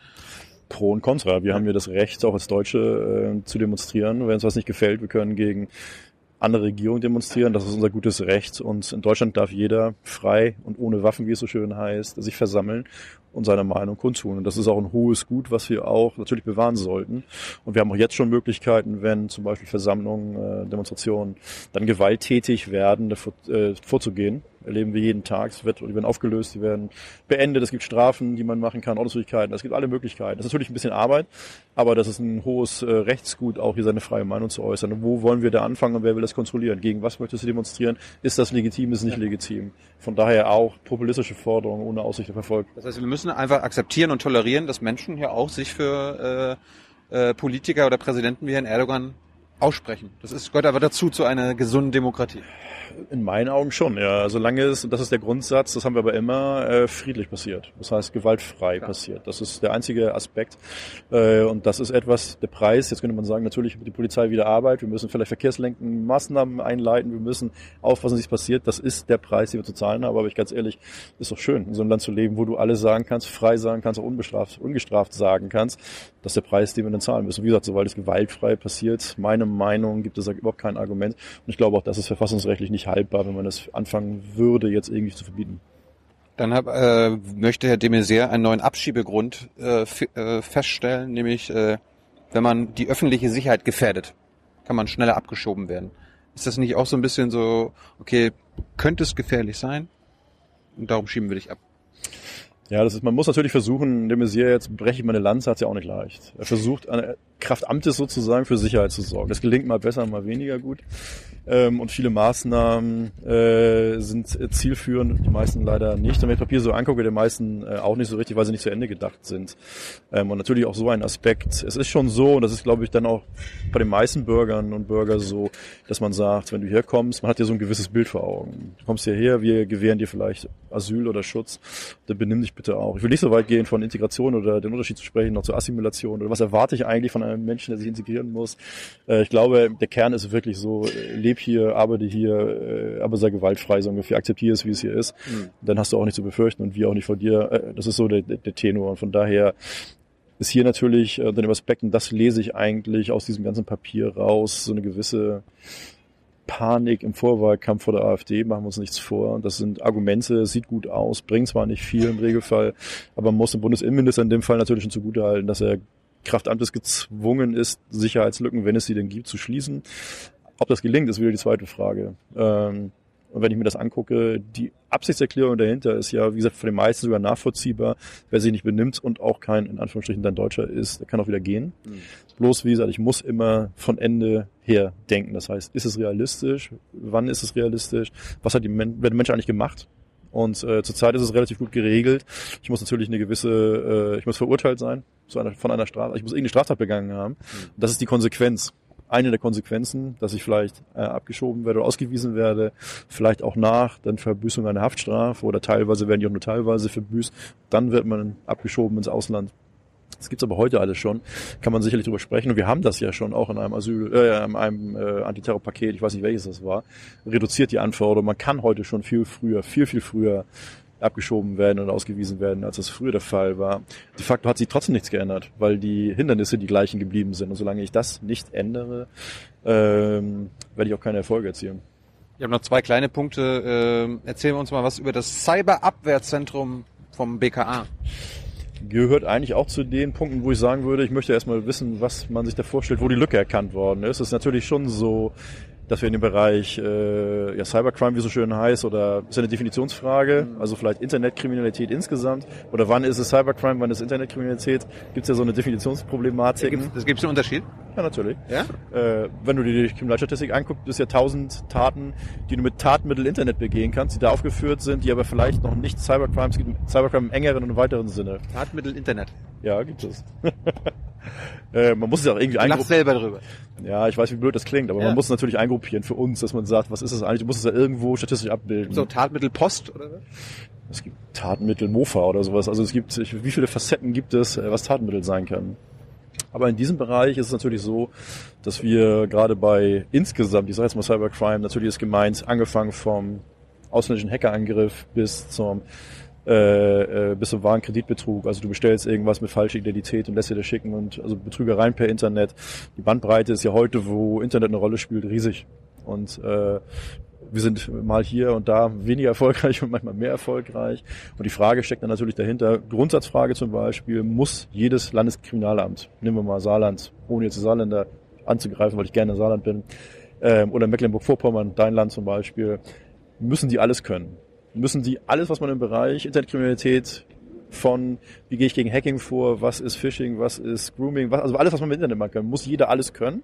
Pro und Contra. Wir haben ja das Recht, auch als Deutsche äh, zu demonstrieren. Wenn uns was nicht gefällt, wir können gegen andere Regierungen demonstrieren. Das ist unser gutes Recht. Und in Deutschland darf jeder frei und ohne Waffen, wie es so schön heißt, sich versammeln und seine Meinung kundtun. Und das ist auch ein hohes Gut, was wir auch natürlich bewahren sollten. Und wir haben auch jetzt schon Möglichkeiten, wenn zum Beispiel Versammlungen, äh, Demonstrationen dann gewalttätig werden, davor, äh, vorzugehen. Erleben wir jeden Tag. Es wird, die werden aufgelöst, die werden beendet. Es gibt Strafen, die man machen kann, Ordnungswidrigkeiten. Es gibt alle Möglichkeiten. Das ist natürlich ein bisschen Arbeit, aber das ist ein hohes äh, Rechtsgut, auch hier seine freie Meinung zu äußern. Und wo wollen wir da anfangen und wer will das kontrollieren? Gegen was möchtest du demonstrieren? Ist das legitim, ist es nicht legitim? Von daher auch populistische Forderungen ohne Aussicht auf Erfolg. Das heißt, wir müssen einfach akzeptieren und tolerieren, dass Menschen hier auch sich für äh, äh, Politiker oder Präsidenten wie Herrn Erdogan aussprechen. Das ist, gehört aber dazu zu einer gesunden Demokratie. In meinen Augen schon, ja. Solange es, und das ist der Grundsatz, das haben wir aber immer, äh, friedlich passiert. Das heißt, gewaltfrei ja. passiert. Das ist der einzige Aspekt. Äh, und das ist etwas, der Preis, jetzt könnte man sagen, natürlich wird die Polizei wieder Arbeit, wir müssen vielleicht verkehrslenkende Maßnahmen einleiten, wir müssen aufpassen, was passiert. Das ist der Preis, den wir zu zahlen haben. Aber ich ganz ehrlich, ist doch schön, in so einem Land zu leben, wo du alles sagen kannst, frei sagen kannst, auch unbestraft, ungestraft sagen kannst. Das ist der Preis, den wir dann zahlen müssen. Wie gesagt, sobald es gewaltfrei passiert, meine Meinung, gibt es überhaupt kein Argument. Und ich glaube auch, das ist verfassungsrechtlich nicht haltbar, wenn man das anfangen würde, jetzt irgendwie zu verbieten. Dann hab, äh, möchte Herr de Maizière einen neuen Abschiebegrund äh, äh, feststellen, nämlich äh, wenn man die öffentliche Sicherheit gefährdet, kann man schneller abgeschoben werden. Ist das nicht auch so ein bisschen so, okay, könnte es gefährlich sein? Und darum schieben wir dich ab. Ja, das ist, man muss natürlich versuchen, de Maizière jetzt breche ich meine Lanze, hat es ja auch nicht leicht. Er versucht, eine Kraft sozusagen für Sicherheit zu sorgen. Das gelingt mal besser, mal weniger gut. Ähm, und viele Maßnahmen äh, sind äh, zielführend, die meisten leider nicht. Und wenn ich Papier so angucke, die meisten äh, auch nicht so richtig, weil sie nicht zu Ende gedacht sind. Ähm, und natürlich auch so ein Aspekt. Es ist schon so, und das ist, glaube ich, dann auch bei den meisten Bürgern und Bürgern so, dass man sagt, wenn du herkommst, man hat ja so ein gewisses Bild vor Augen. Du kommst hierher, wir gewähren dir vielleicht Asyl oder Schutz, dann benimm dich bitte auch. Ich will nicht so weit gehen von Integration oder den Unterschied zu sprechen, noch zur Assimilation oder was erwarte ich eigentlich von einem Menschen, der sich integrieren muss. Äh, ich glaube, der Kern ist wirklich so, äh, leb hier, arbeite hier, äh, aber sei gewaltfrei, so ungefähr, akzeptiere es, wie es hier ist. Mhm. Dann hast du auch nicht zu befürchten und wir auch nicht von dir. Das ist so der, der Tenor und von daher ist hier natürlich äh, dem Aspekt, und das lese ich eigentlich aus diesem ganzen Papier raus, so eine gewisse Panik im Vorwahlkampf vor der AfD, machen wir uns nichts vor. Das sind Argumente, sieht gut aus, bringt zwar nicht viel im Regelfall, aber man muss dem Bundesinnenminister in dem Fall natürlich schon zugutehalten, dass er Kraftamtes gezwungen ist, Sicherheitslücken, wenn es sie denn gibt, zu schließen. Ob das gelingt, ist wieder die zweite Frage. Ähm, und wenn ich mir das angucke, die Absichtserklärung dahinter ist ja, wie gesagt, für den meisten sogar nachvollziehbar. Wer sich nicht benimmt und auch kein, in Anführungsstrichen, dann Deutscher ist, der kann auch wieder gehen. Mhm. Bloß, wie gesagt, ich muss immer von Ende her denken. Das heißt, ist es realistisch? Wann ist es realistisch? Was hat die Men der Mensch eigentlich gemacht? Und äh, zurzeit ist es relativ gut geregelt. Ich muss natürlich eine gewisse, äh, ich muss verurteilt sein zu einer, von einer Strafe. Ich muss irgendeine Straftat begangen haben. Mhm. Das ist die Konsequenz eine der Konsequenzen, dass ich vielleicht äh, abgeschoben werde oder ausgewiesen werde, vielleicht auch nach dann Verbüßung einer Haftstrafe oder teilweise werden die auch nur teilweise verbüßt. Dann wird man abgeschoben ins Ausland. Das gibt's aber heute alles schon, kann man sicherlich drüber sprechen. Und wir haben das ja schon auch in einem Asyl, äh, in einem äh, Antiterrorpaket, ich weiß nicht welches das war, reduziert die Anforderungen. Man kann heute schon viel früher, viel, viel früher abgeschoben werden und ausgewiesen werden, als das früher der Fall war. De facto hat sich trotzdem nichts geändert, weil die Hindernisse die gleichen geblieben sind. Und solange ich das nicht ändere, ähm, werde ich auch keine Erfolge erzielen. Wir haben noch zwei kleine Punkte. Ähm, erzählen wir uns mal was über das Cyberabwehrzentrum vom BKA. Gehört eigentlich auch zu den Punkten, wo ich sagen würde, ich möchte erstmal wissen, was man sich da vorstellt, wo die Lücke erkannt worden ist. Es ist natürlich schon so, dass wir in dem Bereich äh, ja, Cybercrime, wie so schön heißt, oder ist ja eine Definitionsfrage, mhm. also vielleicht Internetkriminalität insgesamt, oder wann ist es Cybercrime, wann ist Internetkriminalität, gibt es ja so eine Definitionsproblematik. Es gibt einen Unterschied? Ja, natürlich. Ja? Äh, wenn du dir die Kriminalstatistik anguckst, ist ja tausend Taten, die du mit Tatmittel Internet begehen kannst, die da aufgeführt sind, die aber vielleicht noch nicht Cybercrimes, gibt Cybercrime im engeren und weiteren Sinne. Tatmittel Internet? Ja, gibt es. äh, man muss es auch irgendwie eingruppieren. selber drüber. Ja, ich weiß, wie blöd das klingt, aber ja. man muss es natürlich eingruppieren für uns, dass man sagt, was ist das eigentlich? Du musst es ja irgendwo statistisch abbilden. So Tatmittel Post oder was? Es gibt Tatmittel Mofa oder sowas. Also es gibt, wie viele Facetten gibt es, äh, was Tatmittel sein kann? Aber in diesem Bereich ist es natürlich so, dass wir gerade bei insgesamt, ich sage jetzt mal Cybercrime, natürlich ist gemeint, angefangen vom ausländischen Hackerangriff bis zum äh, äh, bis zum wahren Kreditbetrug. Also du bestellst irgendwas mit falscher Identität und lässt dir das schicken und also Betrügereien per Internet. Die Bandbreite ist ja heute, wo Internet eine Rolle spielt, riesig. Und äh, wir sind mal hier und da weniger erfolgreich und manchmal mehr erfolgreich. Und die Frage steckt dann natürlich dahinter, Grundsatzfrage zum Beispiel, muss jedes Landeskriminalamt, nehmen wir mal Saarland, ohne jetzt Saarländer anzugreifen, weil ich gerne Saarland bin, ähm, oder Mecklenburg-Vorpommern, dein Land zum Beispiel, müssen die alles können müssen die alles, was man im Bereich Internetkriminalität von wie gehe ich gegen Hacking vor, was ist Phishing, was ist Grooming, was, also alles, was man mit Internet machen kann, muss jeder alles können?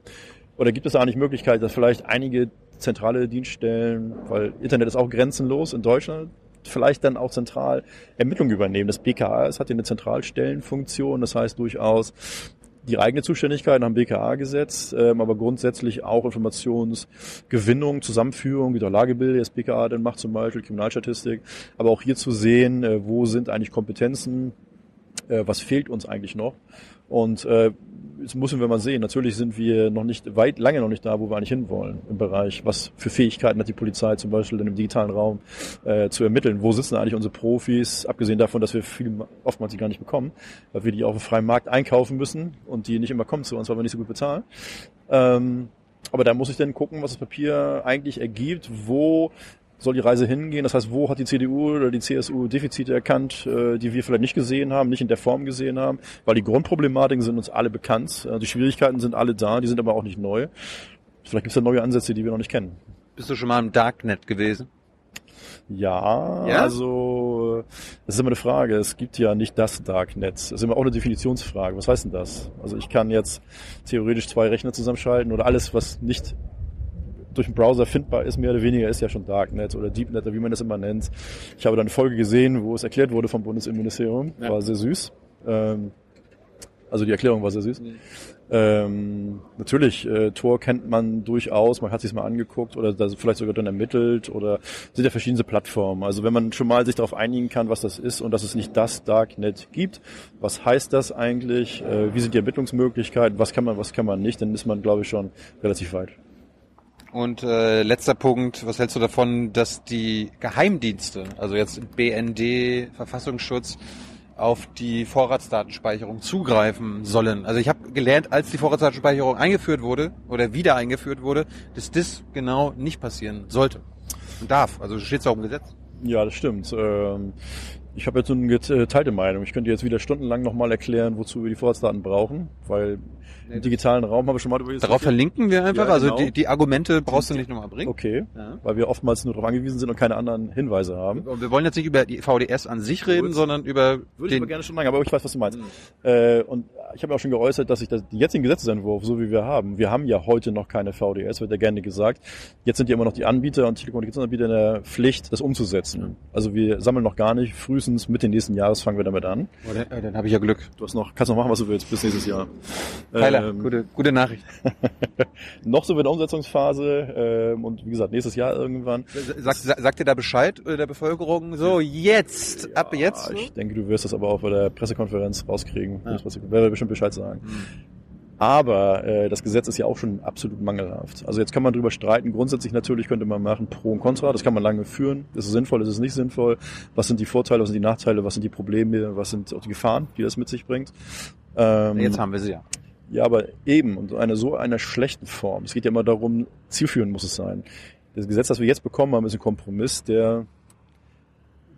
Oder gibt es da eigentlich Möglichkeit, dass vielleicht einige zentrale Dienststellen, weil Internet ist auch grenzenlos in Deutschland, vielleicht dann auch zentral Ermittlungen übernehmen. Das BKA hat ja eine Zentralstellenfunktion, das heißt durchaus die eigene Zuständigkeit nach dem BKA-Gesetz, ähm, aber grundsätzlich auch Informationsgewinnung, Zusammenführung, wie der Lagebilder das BKA dann macht zum Beispiel, Kriminalstatistik, aber auch hier zu sehen, äh, wo sind eigentlich Kompetenzen, äh, was fehlt uns eigentlich noch. Und äh, jetzt müssen wir mal sehen, natürlich sind wir noch nicht weit, lange noch nicht da, wo wir eigentlich hinwollen im Bereich, was für Fähigkeiten hat die Polizei zum Beispiel in dem digitalen Raum äh, zu ermitteln. Wo sitzen eigentlich unsere Profis, abgesehen davon, dass wir viel, oftmals die gar nicht bekommen, weil wir die auf dem freien Markt einkaufen müssen und die nicht immer kommen zu uns, weil wir nicht so gut bezahlen. Ähm, aber da muss ich dann gucken, was das Papier eigentlich ergibt, wo soll die Reise hingehen? Das heißt, wo hat die CDU oder die CSU Defizite erkannt, äh, die wir vielleicht nicht gesehen haben, nicht in der Form gesehen haben? Weil die Grundproblematiken sind uns alle bekannt. Äh, die Schwierigkeiten sind alle da, die sind aber auch nicht neu. Vielleicht gibt es da neue Ansätze, die wir noch nicht kennen. Bist du schon mal im Darknet gewesen? Ja, Ja? also das ist immer eine Frage. Es gibt ja nicht das Darknet. Das ist immer auch eine Definitionsfrage. Was heißt denn das? Also ich kann jetzt theoretisch zwei Rechner zusammenschalten oder alles, was nicht durch den Browser findbar ist, mehr oder weniger, ist ja schon Darknet oder Deepnet, oder wie man das immer nennt. Ich habe da eine Folge gesehen, wo es erklärt wurde vom Bundesinnenministerium. Ja. War sehr süß. Ähm, also die Erklärung war sehr süß. Ähm, natürlich, äh, Tor kennt man durchaus, man hat sich mal angeguckt oder da vielleicht sogar dann ermittelt oder sind ja verschiedene Plattformen. Also wenn man schon mal sich darauf einigen kann, was das ist und dass es nicht das Darknet gibt, was heißt das eigentlich, äh, wie sind die Ermittlungsmöglichkeiten, was kann man, was kann man nicht, dann ist man, glaube ich, schon relativ weit. Und äh, letzter Punkt, was hältst du davon, dass die Geheimdienste, also jetzt BND, Verfassungsschutz, auf die Vorratsdatenspeicherung zugreifen sollen? Also ich habe gelernt, als die Vorratsdatenspeicherung eingeführt wurde oder wieder eingeführt wurde, dass das genau nicht passieren sollte und darf. Also steht es auch im Gesetz. Ja, das stimmt. Ähm, ich habe jetzt so eine geteilte Meinung. Ich könnte jetzt wieder stundenlang nochmal erklären, wozu wir die Vorratsdaten brauchen, weil im digitalen Raum habe ich schon mal darüber Darauf verlinken wir einfach. Ja, also genau. die, die Argumente brauchst du nicht nochmal bringen. Okay, Ja. weil wir oftmals nur darauf angewiesen sind und keine anderen Hinweise haben. Und wir wollen jetzt nicht über die VDS an sich reden, Gut. sondern über Würde ich den aber gerne schon lange, aber ich weiß, was du meinst. Äh, und ich habe ja auch schon geäußert, dass ich das, die jetzigen Gesetzesentwurf, so wie wir haben, wir haben ja heute noch keine VDS, wird ja gerne gesagt. Jetzt sind ja immer noch die Anbieter und Telekommunikationsanbieter in der Pflicht, das umzusetzen. Also wir sammeln noch gar nicht, frühestens Mitte nächsten Jahres fangen wir damit an. Oh, dann, äh, dann habe ich ja Glück. Du hast noch, kannst noch machen, was du willst, bis nächstes Jahr. Ähm, gute, gute Nachricht. noch so in der Umsetzungsphase ähm, und wie gesagt, nächstes Jahr irgendwann. Sagt, sa- sagt ihr da Bescheid äh, der Bevölkerung? So, jetzt, ab jetzt? Ja, so? ich denke, du wirst das aber auch bei der Pressekonferenz rauskriegen. Das werde bestimmt Bescheid sagen. Aber äh, das Gesetz ist ja auch schon absolut mangelhaft. Also jetzt kann man drüber streiten. Grundsätzlich natürlich könnte man machen Pro und Contra. Das kann man lange führen. Ist es sinnvoll, ist es nicht sinnvoll? Was sind die Vorteile, was sind die Nachteile, was sind die Probleme, was sind auch die Gefahren, die das mit sich bringt? Ähm, Jetzt haben wir sie ja. Ja, aber eben, und eine so einer schlechten Form. Es geht ja immer darum, zielführend muss es sein. Das Gesetz, das wir jetzt bekommen haben, ist ein Kompromiss, der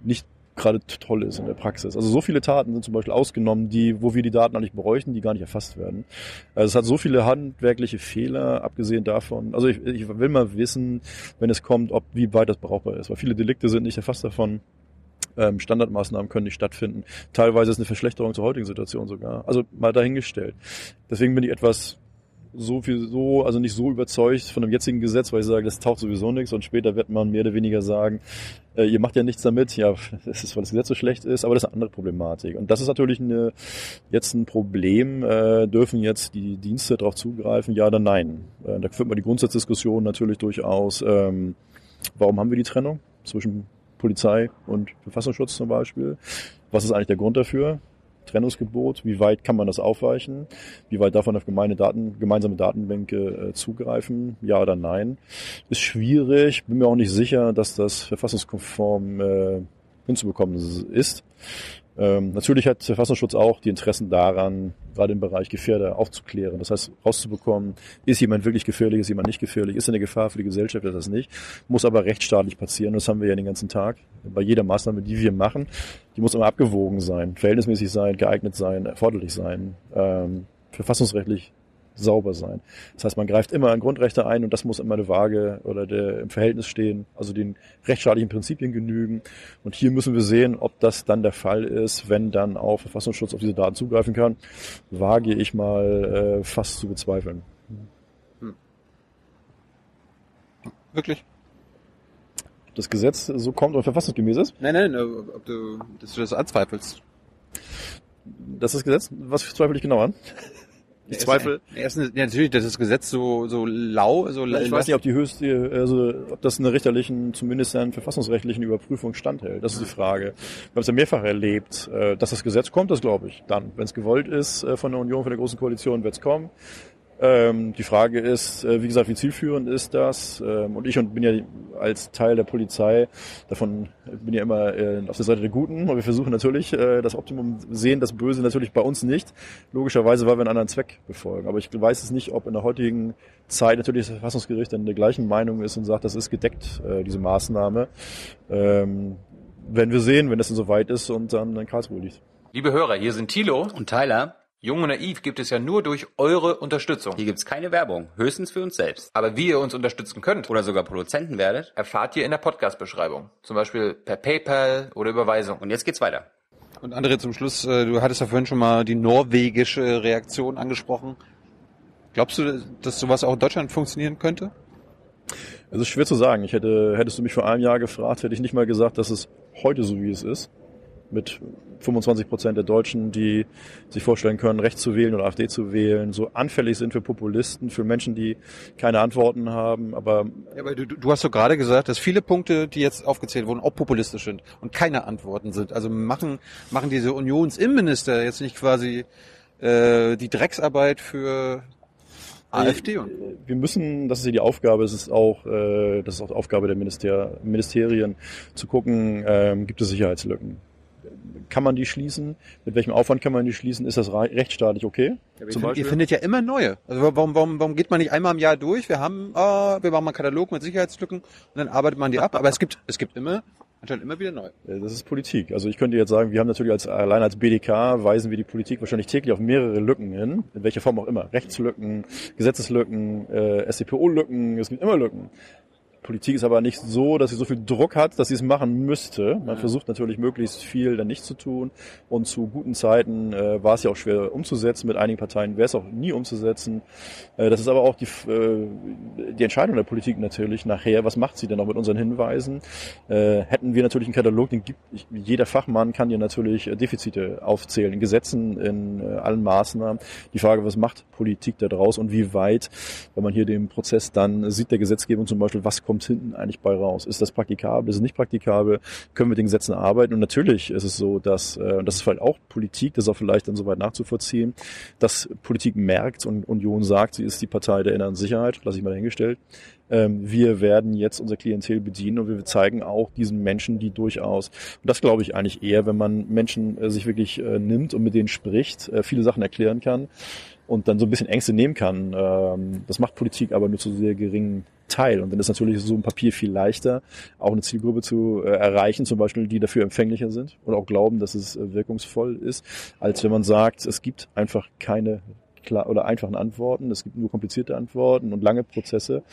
nicht gerade toll ist in der Praxis. Also so viele Taten sind zum Beispiel ausgenommen, die, wo wir die Daten eigentlich bräuchten, die gar nicht erfasst werden. Also es hat so viele handwerkliche Fehler, abgesehen davon. Also ich, ich will mal wissen, wenn es kommt, ob wie weit das brauchbar ist, weil viele Delikte sind nicht erfasst davon. Ähm, Standardmaßnahmen können nicht stattfinden. Teilweise ist eine Verschlechterung zur heutigen Situation sogar. Also mal dahingestellt. Deswegen bin ich etwas so viel so, also nicht so überzeugt von dem jetzigen Gesetz, weil ich sage, das taucht sowieso nichts und später wird man mehr oder weniger sagen, äh, ihr macht ja nichts damit, ja, das ist, weil das Gesetz so schlecht ist, aber das ist eine andere Problematik. Und das ist natürlich eine, jetzt ein Problem, äh, dürfen jetzt die Dienste darauf zugreifen, ja oder nein. Äh, da führt man die Grundsatzdiskussion natürlich durchaus, ähm, warum haben wir die Trennung zwischen Polizei und Verfassungsschutz zum Beispiel? Was ist eigentlich der Grund dafür? Trennungsgebot, wie weit kann man das aufweichen? Wie weit darf man auf gemeine Daten, gemeinsame Datenbänke äh, zugreifen? Ja oder nein? Ist schwierig, bin mir auch nicht sicher, dass das verfassungskonform äh, hinzubekommen ist. Ähm, natürlich hat Verfassungsschutz auch die Interessen daran, gerade im Bereich Gefährder aufzuklären. Das heißt, rauszubekommen, ist jemand wirklich gefährlich, ist jemand nicht gefährlich, ist eine Gefahr für die Gesellschaft, ist das nicht. Muss aber rechtsstaatlich passieren. Das haben wir ja den ganzen Tag. Bei jeder Maßnahme, die wir machen, die muss immer abgewogen sein, verhältnismäßig sein, geeignet sein, erforderlich sein, ähm, verfassungsrechtlich sauber sein. Das heißt, man greift immer an Grundrechte ein und das muss immer eine Waage oder der, im Verhältnis stehen, also den rechtsstaatlichen Prinzipien genügen. Und hier müssen wir sehen, ob das dann der Fall ist, wenn dann auch Verfassungsschutz auf diese Daten zugreifen kann, wage ich mal äh, fast zu bezweifeln. Wirklich? Ob das Gesetz so kommt und verfassungsgemäß ist, Nein, nein, äh, ob du, dass du das anzweifelst. das ist das Gesetz, was zweifle ich genau an? Ich zweifle. Erstens, ja, natürlich, das ist Gesetz so, so lau, so Ich weiß nicht, ob die höchste, also ob das einer richterlichen, zumindest einer verfassungsrechtlichen Überprüfung standhält. Das ist die Frage. Wir haben es ja mehrfach erlebt, äh, dass das Gesetz kommt, das glaube ich. Dann, wenn es gewollt ist äh, von der Union, von der Großen Koalition, wird es kommen. Ähm, die Frage ist, äh, wie gesagt, wie zielführend ist das? Ähm, und ich und bin ja als Teil der Polizei davon bin ja immer äh, auf der Seite der Guten und wir versuchen natürlich äh, das Optimum sehen, das Böse natürlich bei uns nicht. Logischerweise, weil wir einen anderen Zweck befolgen. Aber ich weiß es nicht, ob in der heutigen Zeit natürlich das Verfassungsgericht dann der gleichen Meinung ist und sagt, das ist gedeckt, äh, diese Maßnahme. Ähm, werden wir sehen, wenn es dann soweit ist und dann in Karlsruhe liegt. Liebe Hörer, hier sind Thilo. Und Tyler, Jung und Naiv gibt es ja nur durch eure Unterstützung. hier gibt's keine Werbung, höchstens für uns selbst. Aber wie ihr uns unterstützen könnt, Oder sogar Produzenten werdet. erfahrt ihr in der Podcast-Beschreibung. Zum Beispiel per PayPal oder Überweisung. Und jetzt geht's weiter. Und André, zum Schluss, äh, du hattest ja vorhin schon mal die norwegische Reaktion angesprochen. Glaubst du, dass sowas auch in Deutschland funktionieren könnte? Es ist schwer zu sagen. Ich hätte, hättest du mich vor einem Jahr gefragt, hätte ich nicht mal gesagt, dass es heute so wie es ist. Mit 25 Prozent der Deutschen, die sich vorstellen können, rechts zu wählen oder AfD zu wählen, so anfällig sind für Populisten, für Menschen, die keine Antworten haben. Aber Ja, aber du, du hast doch gerade gesagt, dass viele Punkte, die jetzt aufgezählt wurden, auch populistisch sind und keine Antworten sind. Also machen, machen diese Unionsinnenminister jetzt nicht quasi äh, die Drecksarbeit für AfD und wir müssen, das ist ja die Aufgabe, es ist auch, äh, das ist auch die Aufgabe der Minister, Ministerien, zu gucken, ähm, gibt es Sicherheitslücken? Kann man die schließen? Mit welchem Aufwand kann man die schließen? Ist das rechtsstaatlich okay? Ihr, ihr findet ja immer neue. Also warum, warum, warum geht man nicht einmal im Jahr durch? Wir haben, ah, wir machen mal einen Katalog mit Sicherheitslücken und dann arbeitet man die ab. Aber es gibt, es gibt immer, anscheinend immer wieder neue. Äh, Das ist Politik. Also ich könnte jetzt sagen, wir haben natürlich als, allein als BDK weisen wir die Politik wahrscheinlich täglich auf mehrere Lücken hin, in welcher Form auch immer. Rechtslücken, Gesetzeslücken, äh, SCPO-Lücken, es gibt immer Lücken. Politik ist aber nicht so, dass sie so viel Druck hat, dass sie es machen müsste. Man versucht natürlich möglichst viel dann nicht zu tun. Und zu guten Zeiten äh, war es ja auch schwer umzusetzen. Mit einigen Parteien wäre es auch nie umzusetzen. Äh, das ist aber auch die, äh, die Entscheidung der Politik natürlich nachher. Was macht sie denn auch mit unseren Hinweisen? Äh, hätten wir natürlich einen Katalog, den gibt jeder Fachmann kann dir natürlich äh, Defizite aufzählen in Gesetzen, in äh, allen Maßnahmen. Die Frage, was macht Politik da draus und wie weit, wenn man hier den Prozess dann sieht der Gesetzgebung zum Beispiel, was kommt hinten eigentlich bei raus? Ist das praktikabel? Ist es nicht praktikabel? Können wir den Gesetzen arbeiten? Und natürlich ist es so, dass, äh, das ist vielleicht auch Politik, das ist auch vielleicht dann soweit nachzuvollziehen, dass Politik merkt und Union sagt, sie ist die Partei der inneren Sicherheit, lasse ich mal dahingestellt. Ähm, wir werden jetzt unser Klientel bedienen und wir zeigen auch diesen Menschen, die durchaus, und das glaube ich eigentlich eher, wenn man Menschen äh, sich wirklich äh, nimmt und mit denen spricht, äh, viele Sachen erklären kann und dann so ein bisschen Ängste nehmen kann. Ähm, das macht Politik aber nur zu sehr geringen Teil. Und dann ist natürlich so ein Papier viel leichter, auch eine Zielgruppe zu äh, erreichen, zum Beispiel, die dafür empfänglicher sind und auch glauben, dass es äh, wirkungsvoll ist, als wenn man sagt, es gibt einfach keine klar oder einfachen Antworten, es gibt nur komplizierte Antworten und lange Prozesse.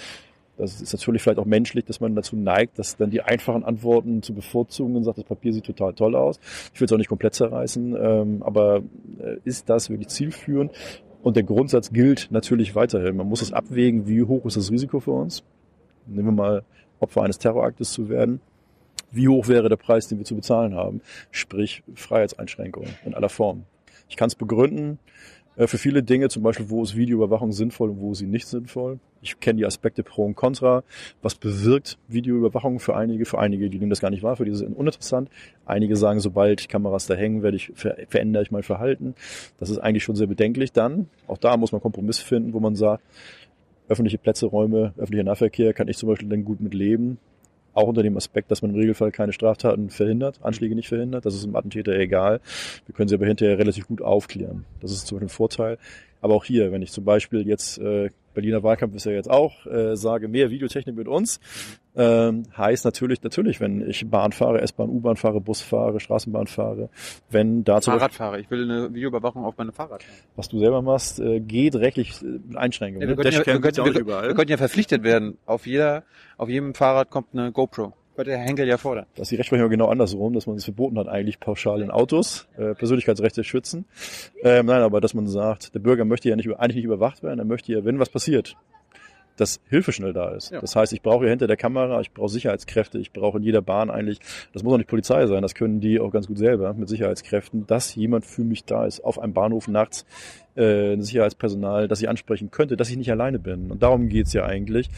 Das ist natürlich vielleicht auch menschlich, dass man dazu neigt, dass dann die einfachen Antworten zu bevorzugen und sagt, das Papier sieht total toll aus. Ich will es auch nicht komplett zerreißen, ähm, aber äh, ist das wirklich zielführend? Und der Grundsatz gilt natürlich weiterhin. Man muss es abwägen, wie hoch ist das Risiko für uns? Nehmen wir mal Opfer eines Terroraktes zu werden. Wie hoch wäre der Preis, den wir zu bezahlen haben? Sprich Freiheitseinschränkungen in aller Form. Ich kann es begründen für viele Dinge, zum Beispiel, wo ist Videoüberwachung sinnvoll und wo ist sie nicht sinnvoll. Ich kenne die Aspekte pro und contra. Was bewirkt Videoüberwachung für einige? Für einige, die nehmen das gar nicht wahr, für die ist es uninteressant. Einige sagen, sobald Kameras da hängen, werde ich, ver verändere ich mein Verhalten. Das ist eigentlich schon sehr bedenklich dann. Auch da muss man Kompromiss finden, wo man sagt, öffentliche Plätze, Räume, öffentlicher Nahverkehr kann ich zum Beispiel dann gut mit leben. Auch unter dem Aspekt, dass man im Regelfall keine Straftaten verhindert, Anschläge nicht verhindert. Das ist dem Attentäter egal. Wir können sie aber hinterher relativ gut aufklären. Das ist zum Beispiel ein Vorteil. Aber auch hier, wenn ich zum Beispiel jetzt, äh, Berliner Wahlkampf ist ja jetzt auch, äh, sage, mehr Videotechnik mit uns, ähm, heißt natürlich, natürlich, wenn ich Bahn fahre, S-Bahn, U-Bahn fahre, Bus fahre, Straßenbahn fahre, wenn da zum Beispiel, Fahrradfahrer. Ich will eine Videoüberwachung auf meine Fahrrad. was du selber machst, äh, geht rechtlich äh, mit Einschränkungen. Ja, wir, ne? könnten ja, wir, könnten, wir, wir könnten ja verpflichtet werden. Auf jeder, auf jedem Fahrrad kommt eine GoPro. Könnte Herr Henkel ja fordern. Das ist die Rechtsprechung genau andersrum, dass man es verboten hat, eigentlich pauschal in Autos äh, Persönlichkeitsrechte schützen. Ähm, nein, aber dass man sagt, der Bürger möchte ja nicht, eigentlich nicht überwacht werden, er möchte ja, wenn was passiert, dass Hilfe schnell da ist. Ja. Das heißt, ich brauche hier hinter der Kamera, ich brauche Sicherheitskräfte, ich brauche in jeder Bahn eigentlich, das muss auch nicht Polizei sein, das können die auch ganz gut selber mit Sicherheitskräften, dass jemand für mich da ist, auf einem Bahnhof nachts, äh, ein Sicherheitspersonal, das ich ansprechen könnte, dass ich nicht alleine bin. Und darum geht's ja eigentlich.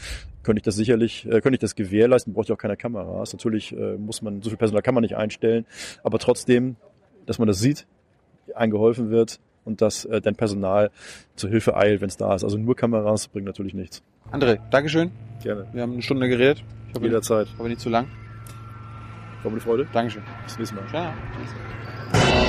Könnte ich das sicherlich, äh, könnte ich das gewährleisten, brauche ich auch keine Kameras. Natürlich äh, muss man, so viel Personal kann man nicht einstellen, aber trotzdem, dass man das sieht, eingeholfen wird und dass äh, dein Personal zur Hilfe eilt, wenn es da ist. Also nur Kameras bringt natürlich nichts. André, Dankeschön. Gerne. Wir haben eine Stunde geredet. Ich hoffe, Jederzeit. hoffe nicht zu lang. War mir eine Freude. Dankeschön. Bis zum nächsten Mal. Ciao.